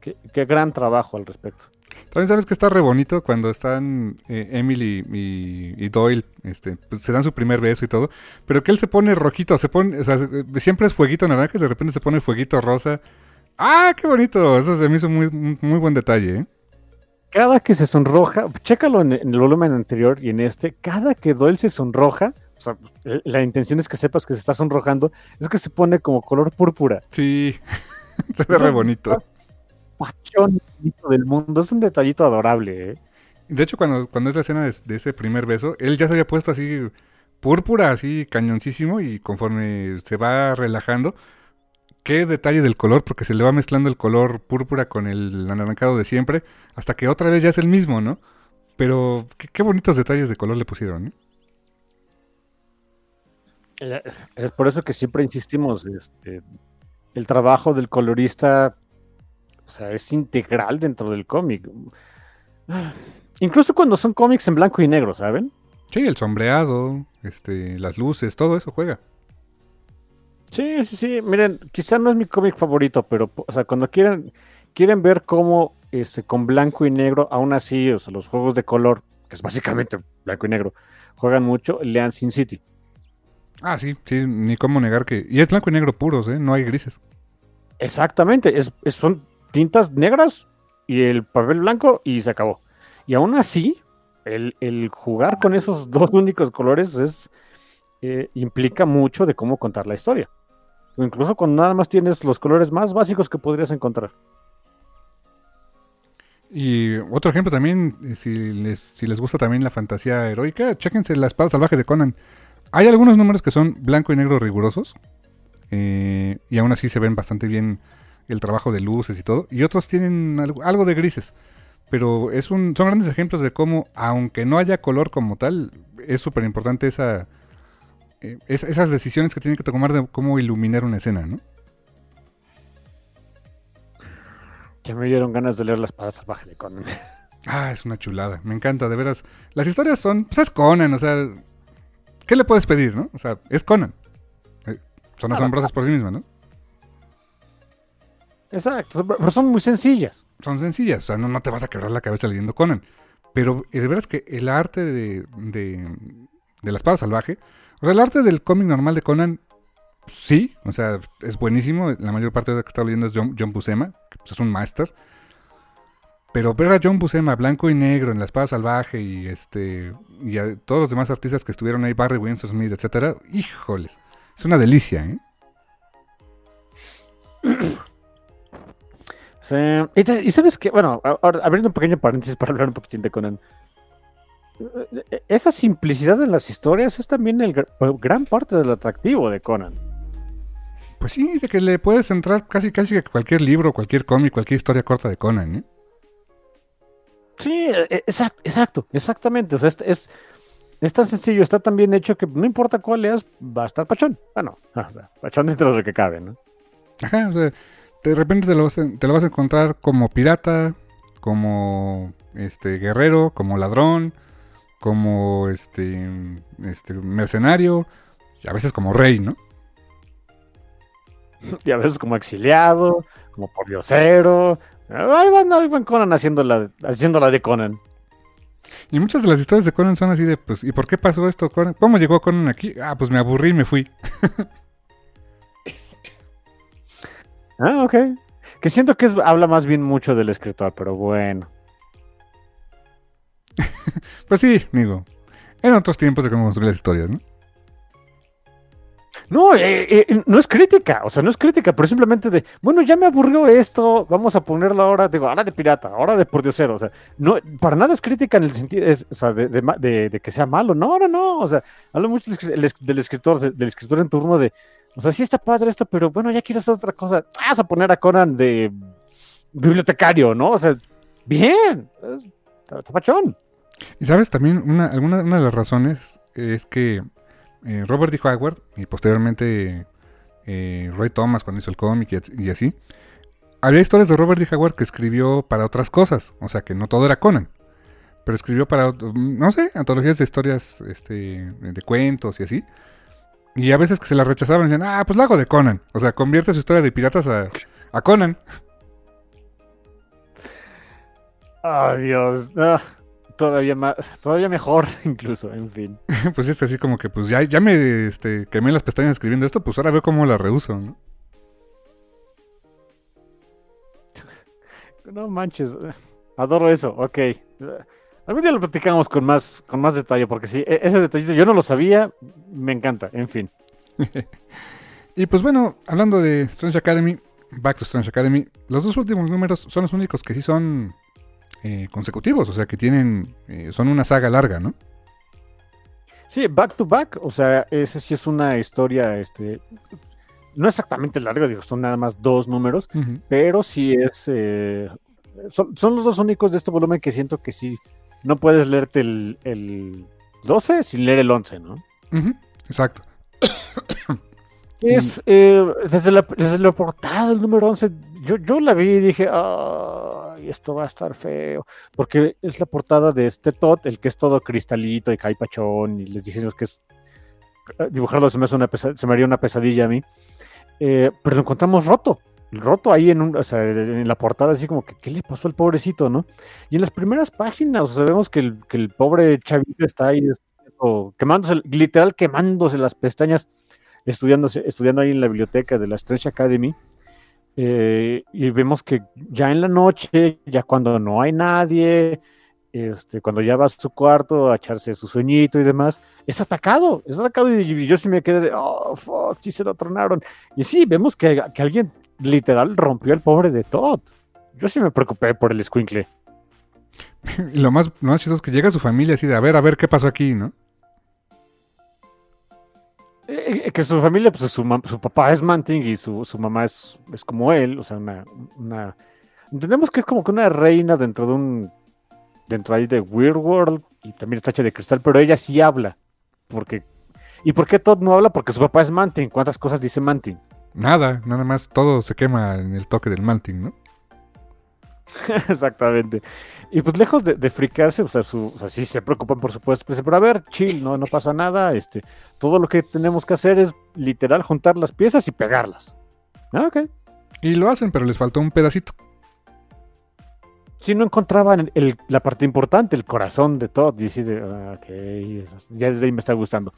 Qué, qué gran trabajo al respecto. También sabes que está re bonito cuando están eh, Emily y, y Doyle, este, pues, se dan su primer beso y todo, pero que él se pone rojito, se pone, o sea, se- siempre es fueguito naranja y de repente se pone fueguito rosa. ¡Ah, qué bonito! Eso se me hizo muy, muy buen detalle, ¿eh? Cada que se sonroja, chécalo en, en el volumen anterior y en este, cada que Doyle se sonroja, sea, eh, la intención es que sepas que se está sonrojando, es que se pone como color púrpura. Sí, se ve re bonito. Pachón del mundo, es un detallito adorable, ¿eh? De hecho, cuando, cuando es la escena de, de ese primer beso, él ya se había puesto así púrpura, así cañoncísimo, y conforme se va relajando, qué detalle del color, porque se le va mezclando el color púrpura con el anaranjado de siempre, hasta que otra vez ya es el mismo, ¿no? Pero qué, qué bonitos detalles de color le pusieron, ¿eh? Es por eso que siempre insistimos, este, el trabajo del colorista, o sea, es integral dentro del cómic. Incluso cuando son cómics en blanco y negro, ¿saben? Sí, el sombreado, este, las luces, todo eso juega. Sí, sí, sí. Miren, quizá no es mi cómic favorito, pero, o sea, cuando quieren, quieren ver cómo este, con blanco y negro, aún así, o sea, los juegos de color, que es básicamente blanco y negro, juegan mucho, lean Sin City. Ah, sí, sí, ni cómo negar que... Y es blanco y negro puros, ¿eh? No hay grises. Exactamente, es, es- son tintas negras y el papel blanco y se acabó. Y aún así, el, el jugar con esos dos únicos colores es, eh, implica mucho de cómo contar la historia. O incluso cuando nada más tienes los colores más básicos que podrías encontrar. Y otro ejemplo también, eh, si les, si les gusta también la fantasía heroica, chéquense la espada salvaje de Conan. Hay algunos números que son blanco y negro rigurosos. eh, y aún así se ven bastante bien el trabajo de luces y todo. Y otros tienen algo, algo de grises. Pero es un, son grandes ejemplos de cómo, aunque no haya color como tal, es súper importante esa, eh, es- esas decisiones que tienen que tomar de cómo iluminar una escena, ¿no? Ya me dieron ganas de leer la espada salvaje de Conan. Ah, es una chulada. Me encanta, de veras. Las historias son. Pues es Conan, o sea. ¿Qué le puedes pedir, no? O sea, es Conan. Eh, Son asombrosas por sí mismas, ¿no? Exacto, pero son muy sencillas. Son sencillas, o sea, no, no te vas a quebrar la cabeza leyendo Conan. Pero eh, de veras que el arte de, de, de la espada salvaje. O sea, el arte del cómic normal de Conan, sí, o sea, es buenísimo. La mayor parte de lo que está leyendo es John, John Buscema, que pues, es un máster. Pero ver a John Buscema blanco y negro en la espada salvaje y este y a todos los demás artistas que estuvieron ahí, Barry Winston Smith, etcétera, híjoles, es una delicia, ¿eh? Sí. Y, te- y sabes que, bueno, ahora, abriendo un pequeño paréntesis para hablar un poquitín de Conan. Eh, Esa simplicidad de las historias es también el gra- gran parte del atractivo de Conan. Pues sí, de que le puedes entrar casi casi a cualquier libro, cualquier cómic, cualquier historia corta de Conan, ¿eh? Sí, exacto, exacto, exactamente. O sea, es, es, es tan sencillo, está tan bien hecho que no importa cuál leas, va a estar pachón. Bueno, o sea, pachón dentro de lo que cabe, ¿no? Ajá, o sea, de repente te lo, vas a, te lo vas a encontrar como pirata, como este guerrero, como ladrón, como este, este mercenario, y a veces como rey, ¿no? Y a veces como exiliado, como pordiosero. Ahí van, ahí van Conan haciéndola, haciéndola de Conan. Y muchas de las historias de Conan son así de, pues, ¿y por qué pasó esto? Conan? ¿Cómo llegó Conan aquí? Ah, pues me aburrí y me fui. Ah, ok. Que siento que es- habla más bien mucho del escritor, pero bueno. Pues sí, digo, en otros tiempos de cómo construir las historias, ¿no? No, eh, eh, no es crítica, o sea, no es crítica, pero simplemente de, bueno, ya me aburrió esto, vamos a ponerlo ahora, digo, ahora de pirata, ahora de pordiosero, o sea, no, para nada es crítica en el sentido, o sea, de, que sea malo, no, no, no, o sea, hablo mucho del, escri- el es- del escritor, de- del escritor en turno de, o sea, sí está padre esto, pero bueno, ya quiero hacer otra cosa, vas a poner a Conan de bibliotecario, ¿no? O sea, bien, es- está, está pachón. Y sabes, también una, alguna, una de las razones es que eh, Robert D. Howard y posteriormente eh, Roy Thomas cuando hizo el cómic y, y así, había historias de Robert D. Howard que escribió para otras cosas, o sea que no todo era Conan, pero escribió para, no sé, antologías de historias este, de cuentos y así. Y a veces que se las rechazaban decían, ah, pues lo hago de Conan. O sea, convierte su historia de piratas a, a Conan. Oh, Dios, ah, todavía más, todavía mejor, incluso, en fin. pues es así como que, pues ya, ya me este, quemé las pestañas escribiendo esto, pues ahora veo cómo la reuso, ¿no? No manches, adoro eso, ok. Algún día lo platicamos con más, con más detalle, porque sí, e- ese detallito yo no lo sabía, me encanta, en fin. Y pues bueno, hablando de Strange Academy, Back to Strange Academy, los dos últimos números son los únicos que sí son eh, consecutivos, o sea que tienen, eh, son una saga larga, ¿no? Sí, back to back, o sea, ese sí es una historia, este, no exactamente larga, digo, son nada más dos números, pero sí es, eh, son, son los dos únicos de este volumen que siento que sí, no puedes leerte el, el 12 sin leer el 11, ¿no? Ujú, Exacto. Es eh, desde, la, desde la portada del número 11, yo, yo la vi y dije, ay, esto va a estar feo, porque es la portada de este Tot, el que es todo cristalito y cae pachón, y les dije que es, eh, dibujarlo se me, hace una pesa- se me haría una pesadilla a mí, Eh, pero lo encontramos roto, roto ahí en, un, o sea, en la portada, así como que, ¿qué le pasó al pobrecito, no? Y en las primeras páginas, o sea, vemos que el, que el pobre chavito está ahí quemándose, literal quemándose las pestañas estudiándose, estudiando ahí en la biblioteca de la Strange Academy. eh, y vemos que ya en la noche, ya cuando no hay nadie, este, cuando ya va a su cuarto a echarse su sueñito y demás, es atacado, es atacado y, yo sí me quedé de, oh, fuck, sí se lo tronaron. Y sí, vemos que, que alguien literal rompió al pobre de Todd. Yo sí me preocupé por el squinkle. Lo más, lo más es que llega su familia así de, a ver, a ver qué pasó aquí, ¿no? Eh, que su familia, pues su, su papá es Manting y su, su mamá es, es como él, o sea, una, una... Entendemos que es como que una reina dentro de un... Dentro ahí de Weird World y también está hecha de cristal, pero ella sí habla. Porque... ¿Y por qué Todd no habla? Porque su papá es Manting. ¿Cuántas cosas dice Manting? Nada, nada más todo se quema en el toque del manting, ¿no? Exactamente. Y pues lejos de, de fricarse, o sea, su, o sea, sí se preocupan por supuesto, pues, pero a ver, chill, no, no pasa nada, este, todo lo que tenemos que hacer es literal juntar las piezas y pegarlas. Ah, ok. Y lo hacen, pero les faltó un pedacito. sí no encontraban el- la parte importante, el corazón de todo. Y así de, ah, ok, ya desde ahí me está gustando.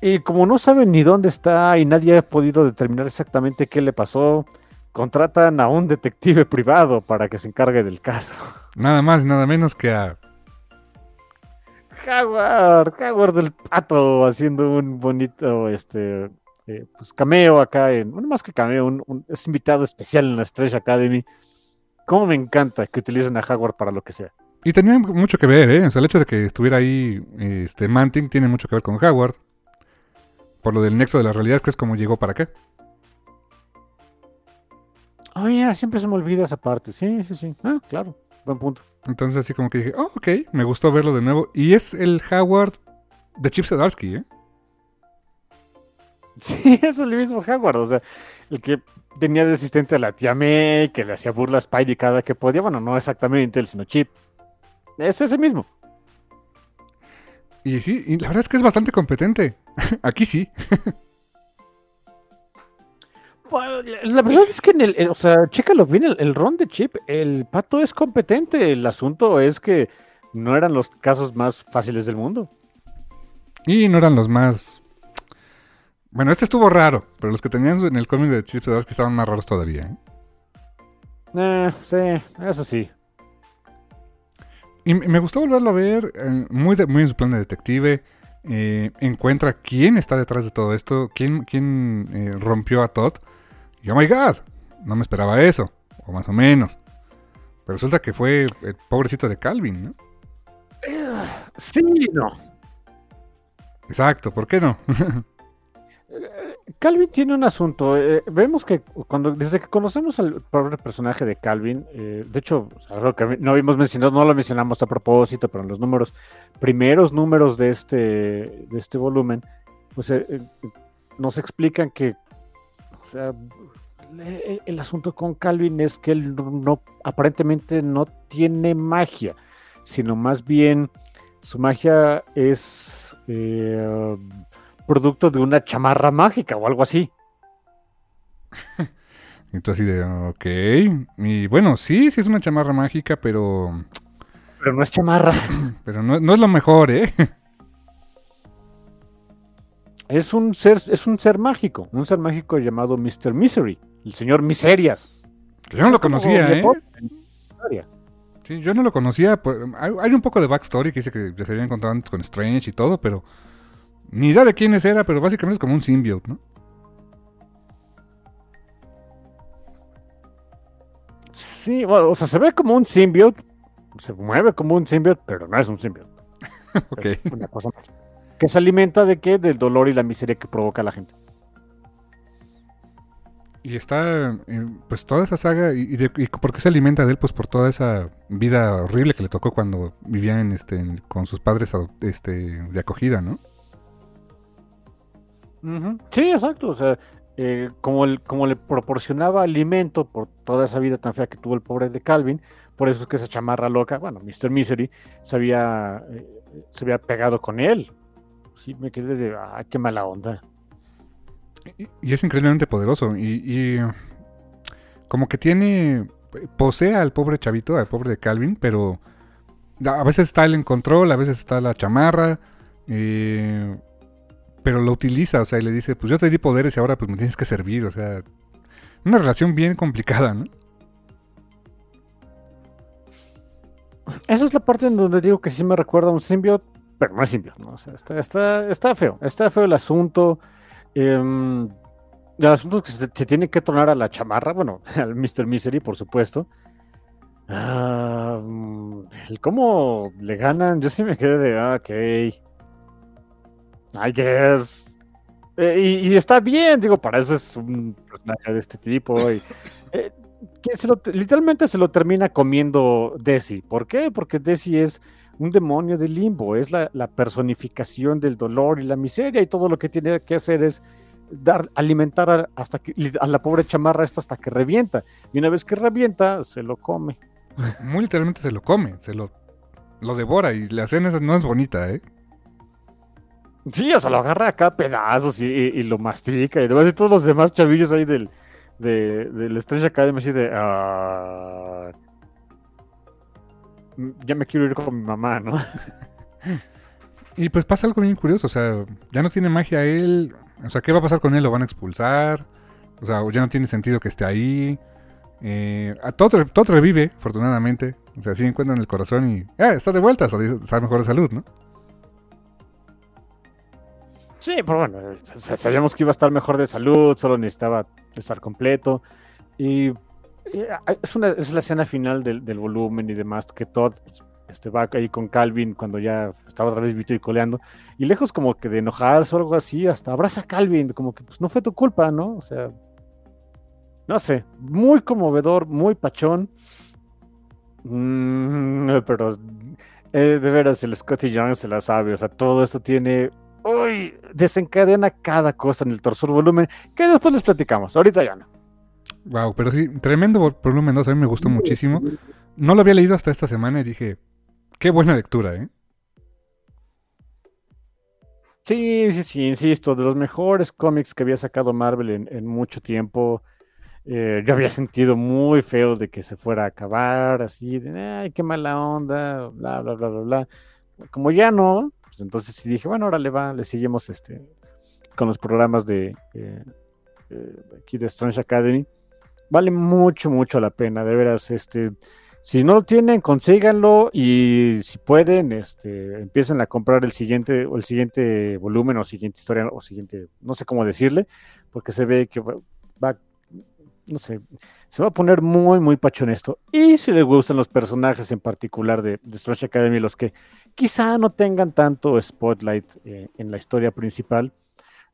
Y como no saben ni dónde está y nadie ha podido determinar exactamente qué le pasó, contratan a un detective privado para que se encargue del caso. Nada más y nada menos que a... Howard, Howard del pato haciendo un bonito este eh, pues cameo acá en, bueno, más que cameo, un, un- es invitado especial en la Stretch Academy. Cómo me encanta que utilicen a Howard para lo que sea. Y tenía mucho que ver, ¿eh? O sea, el hecho de que estuviera ahí este Manting tiene mucho que ver con Howard. Por lo del nexo de la realidad, que es como llegó para acá. Ay, ya, siempre se me olvida esa parte. Sí, sí, sí. Ah, claro, buen punto. Entonces así como que dije, oh, ok, me gustó verlo de nuevo. Y es el Howard de Chip Zdarsky, ¿eh? Sí, es el mismo Howard, o sea, el que tenía de asistente a la tía May, que le hacía burla a Spidey cada que podía. Bueno, no exactamente él, sino Chip. Es ese mismo. Y sí, y la verdad es que es bastante competente. Aquí sí. La- verdad es que en el, el- o sea, chécalo bien, el, el ron de Chip, el pato es competente. El asunto es que no eran los casos más fáciles del mundo. Y no eran los más... Bueno, este estuvo raro, pero los que tenían en el cómic de Chip Zdarsky estaban más raros todavía, ¿eh? Eh, sí, eso sí. Y me gustó volverlo a ver, eh, muy, de- muy en su plan de detective. eh, encuentra quién está detrás de todo esto, quién, quién eh, rompió a Todd. Y oh my god, no me esperaba eso, o más o menos. Pero resulta que fue el pobrecito de Calvin, ¿no? Sí, no. Exacto, ¿por qué no? Calvin tiene un asunto. eh, vemos que cuando desde que conocemos al pobre personaje de Calvin, eh, de hecho, o sea, algo que no habíamos mencionado, no lo mencionamos a propósito, pero en los números, primeros números de este, de este volumen, pues eh, eh, nos explican que, o sea, el, el asunto con Calvin es que él no, aparentemente no tiene magia, sino más bien su magia es eh, producto de una chamarra mágica o algo así. Y tú así de, ok. Y bueno, sí, sí es una chamarra mágica, pero, Pero no es chamarra. pero no, no es lo mejor, ¿eh? Es un ser, es un ser mágico, un ser mágico llamado Mr. Misery, el señor Miserias. Yo no lo conocía, ¿eh? Sí, yo no lo conocía. pues, Hay, un poco de backstory que dice que ya se había encontrado antes con Strange y todo, pero ni idea de quiénes era, pero básicamente es como un symbiote, ¿no? Sí, bueno, o sea, se ve como un symbiote, se mueve como un symbiote, pero no es un symbiote. Ok. Es una cosa mágica. Que se alimenta de qué? Del dolor y la miseria que provoca la gente. Y está, eh, pues toda esa saga, y, de- y por qué se alimenta de él? Pues por toda esa vida horrible que le tocó cuando vivía en, este, en- con sus padres este, de acogida, ¿no? Sí, exacto. O sea, eh, como, el- como le proporcionaba alimento por toda esa vida tan fea que tuvo el pobre de Calvin, por eso es que esa chamarra loca, bueno, Mr. Misery, se había, eh, se había pegado con él. Sí, me quedé de, ah, qué mala onda. Y, y es increíblemente poderoso. Y, y, como que tiene. Posee al pobre chavito, al pobre de Calvin, pero a veces está él en control, a veces está la chamarra. eh, pero lo utiliza, o sea, y le dice: Pues yo te di poderes y ahora pues me tienes que servir. O sea, una relación bien complicada, ¿no? Esa es la parte en donde digo que sí me recuerda a un symbiote, pero no es symbiote, ¿no? O sea, está, está, está feo, está feo el asunto. em, el asunto es que se, se tiene que tornar a la chamarra, bueno, al Mr. Misery, por supuesto. El cómo le ganan, yo sí me quedé de, ah, ok. I guess. Eh, y, y está bien, digo, para eso es un personaje de este tipo. Y, eh, que se lo- literalmente se lo termina comiendo Desi. ¿Por qué? Porque Desi es un demonio del limbo, es la, la personificación del dolor y la miseria y todo lo que tiene que hacer es dar, alimentar a, hasta que, a la pobre chamarra esta hasta que revienta. Y una vez que revienta, se lo come. Muy literalmente se lo come, se lo, lo devora. Y la escena esa no es bonita, ¿eh? Sí, o sea, lo agarra acá a pedazos y, y- y lo mastica y demás. Y todos los demás chavillos ahí del, de, del Strange Academy así de... ah, ya me quiero ir con mi mamá, ¿no? Y pues pasa algo bien curioso, o sea, ya no tiene magia él, o sea, ¿qué va a pasar con él? ¿Lo van a expulsar? O sea, ya no tiene sentido que esté ahí. Eh, todo, todo revive, afortunadamente. O sea, sí encuentran el corazón y... ¡Ah, está de vuelta! Está mejor de salud, ¿no? Sí, pero bueno, sabíamos que iba a estar mejor de salud, solo necesitaba estar completo. Y, es, una, es la escena final del, del volumen y demás, que Todd pues, este, va ahí con Calvin cuando ya estaba otra vez Vito y coleando. Y lejos como que de enojarse o algo así, hasta abraza a Calvin, como que pues no fue tu culpa, ¿no? O sea, no sé, muy conmovedor, muy pachón. Mm, pero eh, de veras, el Scotty Young se la sabe, o sea, todo esto tiene... Uy, desencadena cada cosa en el torso volumen, que después les platicamos, ahorita ya no. Wow, pero sí, tremendo volumen 2, a mí me gustó muchísimo. No lo había leído hasta esta semana y dije, Qué buena lectura, ¿eh? Sí, sí, sí, insisto, de los mejores cómics que había sacado Marvel en, mucho tiempo. Eh, yo había sentido muy feo de que se fuera a acabar, así, de, ay, qué mala onda, bla, bla, bla, bla, bla. Como ya no, pues entonces sí dije, bueno, ahora le va, le seguimos este, con los programas de eh, eh, aquí de Strange Academy. Vale mucho, mucho la pena, de veras, este si no lo tienen, consíganlo y si pueden, este, empiecen a comprar el siguiente o el siguiente volumen o siguiente historia o siguiente, no sé cómo decirle, porque se ve que va, no sé, se va a poner muy, muy pachón esto. Y si les gustan los personajes en particular de, de Academy, los que quizá no tengan tanto spotlight eh, en la historia principal,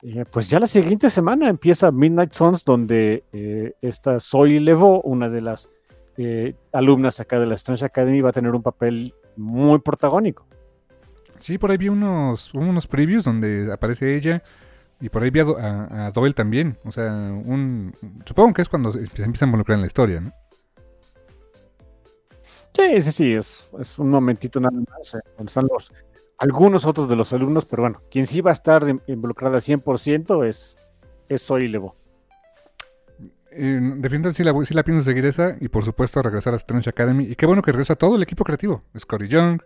eh, pues ya la siguiente semana empieza Midnight Suns, donde eh, esta Zoe Levo, una de las eh, alumnas acá de la Strange Academy va a tener un papel muy protagónico. Sí, por ahí vi unos, unos previews donde aparece ella y por ahí vi a, Doyle también. O sea, un, supongo que es cuando se empieza a involucrar en la historia, ¿no? Sí, sí, sí, es, es un momentito nada más, eh, donde están los, algunos otros de los alumnos, pero bueno, quien sí va a estar involucrada al 100% es, es Zoe Levo eh, definitivamente sí la, sí la pienso seguir esa y por supuesto regresar a Strange Academy. Y qué bueno que regresa todo el equipo creativo. Scotty Young,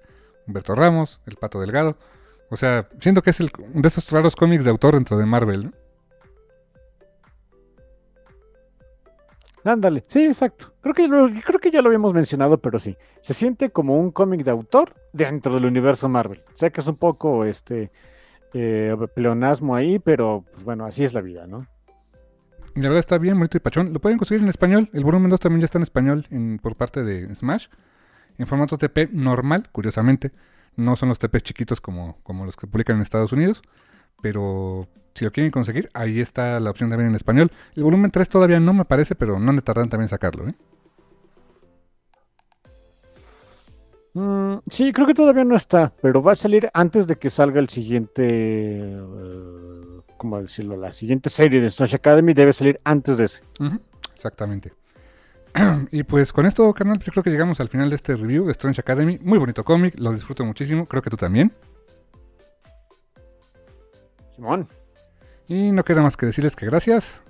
Humberto Ramos, El Pato Delgado. O sea, siento que es el, de esos raros cómics de autor dentro de Marvel. Ándale, sí, exacto. Creo que, creo que ya lo habíamos mencionado, pero sí. Se siente como un cómic de autor dentro del universo Marvel. Sé que es un poco este eh, pleonasmo ahí, pero pues bueno, así es la vida, ¿no? Y la verdad está bien, bonito y pachón. Lo pueden conseguir en español. El volumen 2 también ya está en español por parte de Smash. En formato TP normal, curiosamente. No son los TPs chiquitos como, como los que publican en Estados Unidos. Pero si lo quieren conseguir, ahí está la opción también en español. El volumen 3 todavía no me parece, pero no me tardan también en sacarlo. ¿eh? Mm, sí, creo que todavía no está, pero va a salir antes de que salga el siguiente. Eh, como decirlo, la siguiente serie de Strange Academy debe salir antes de ese. Exactamente. y pues con esto, carnal, yo creo que llegamos al final de este review de Strange Academy. Muy bonito cómic, lo disfruto muchísimo, creo que tú también. Simón. Y no queda más que decirles que gracias.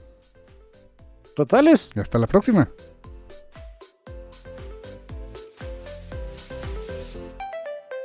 Totales. Y hasta la próxima.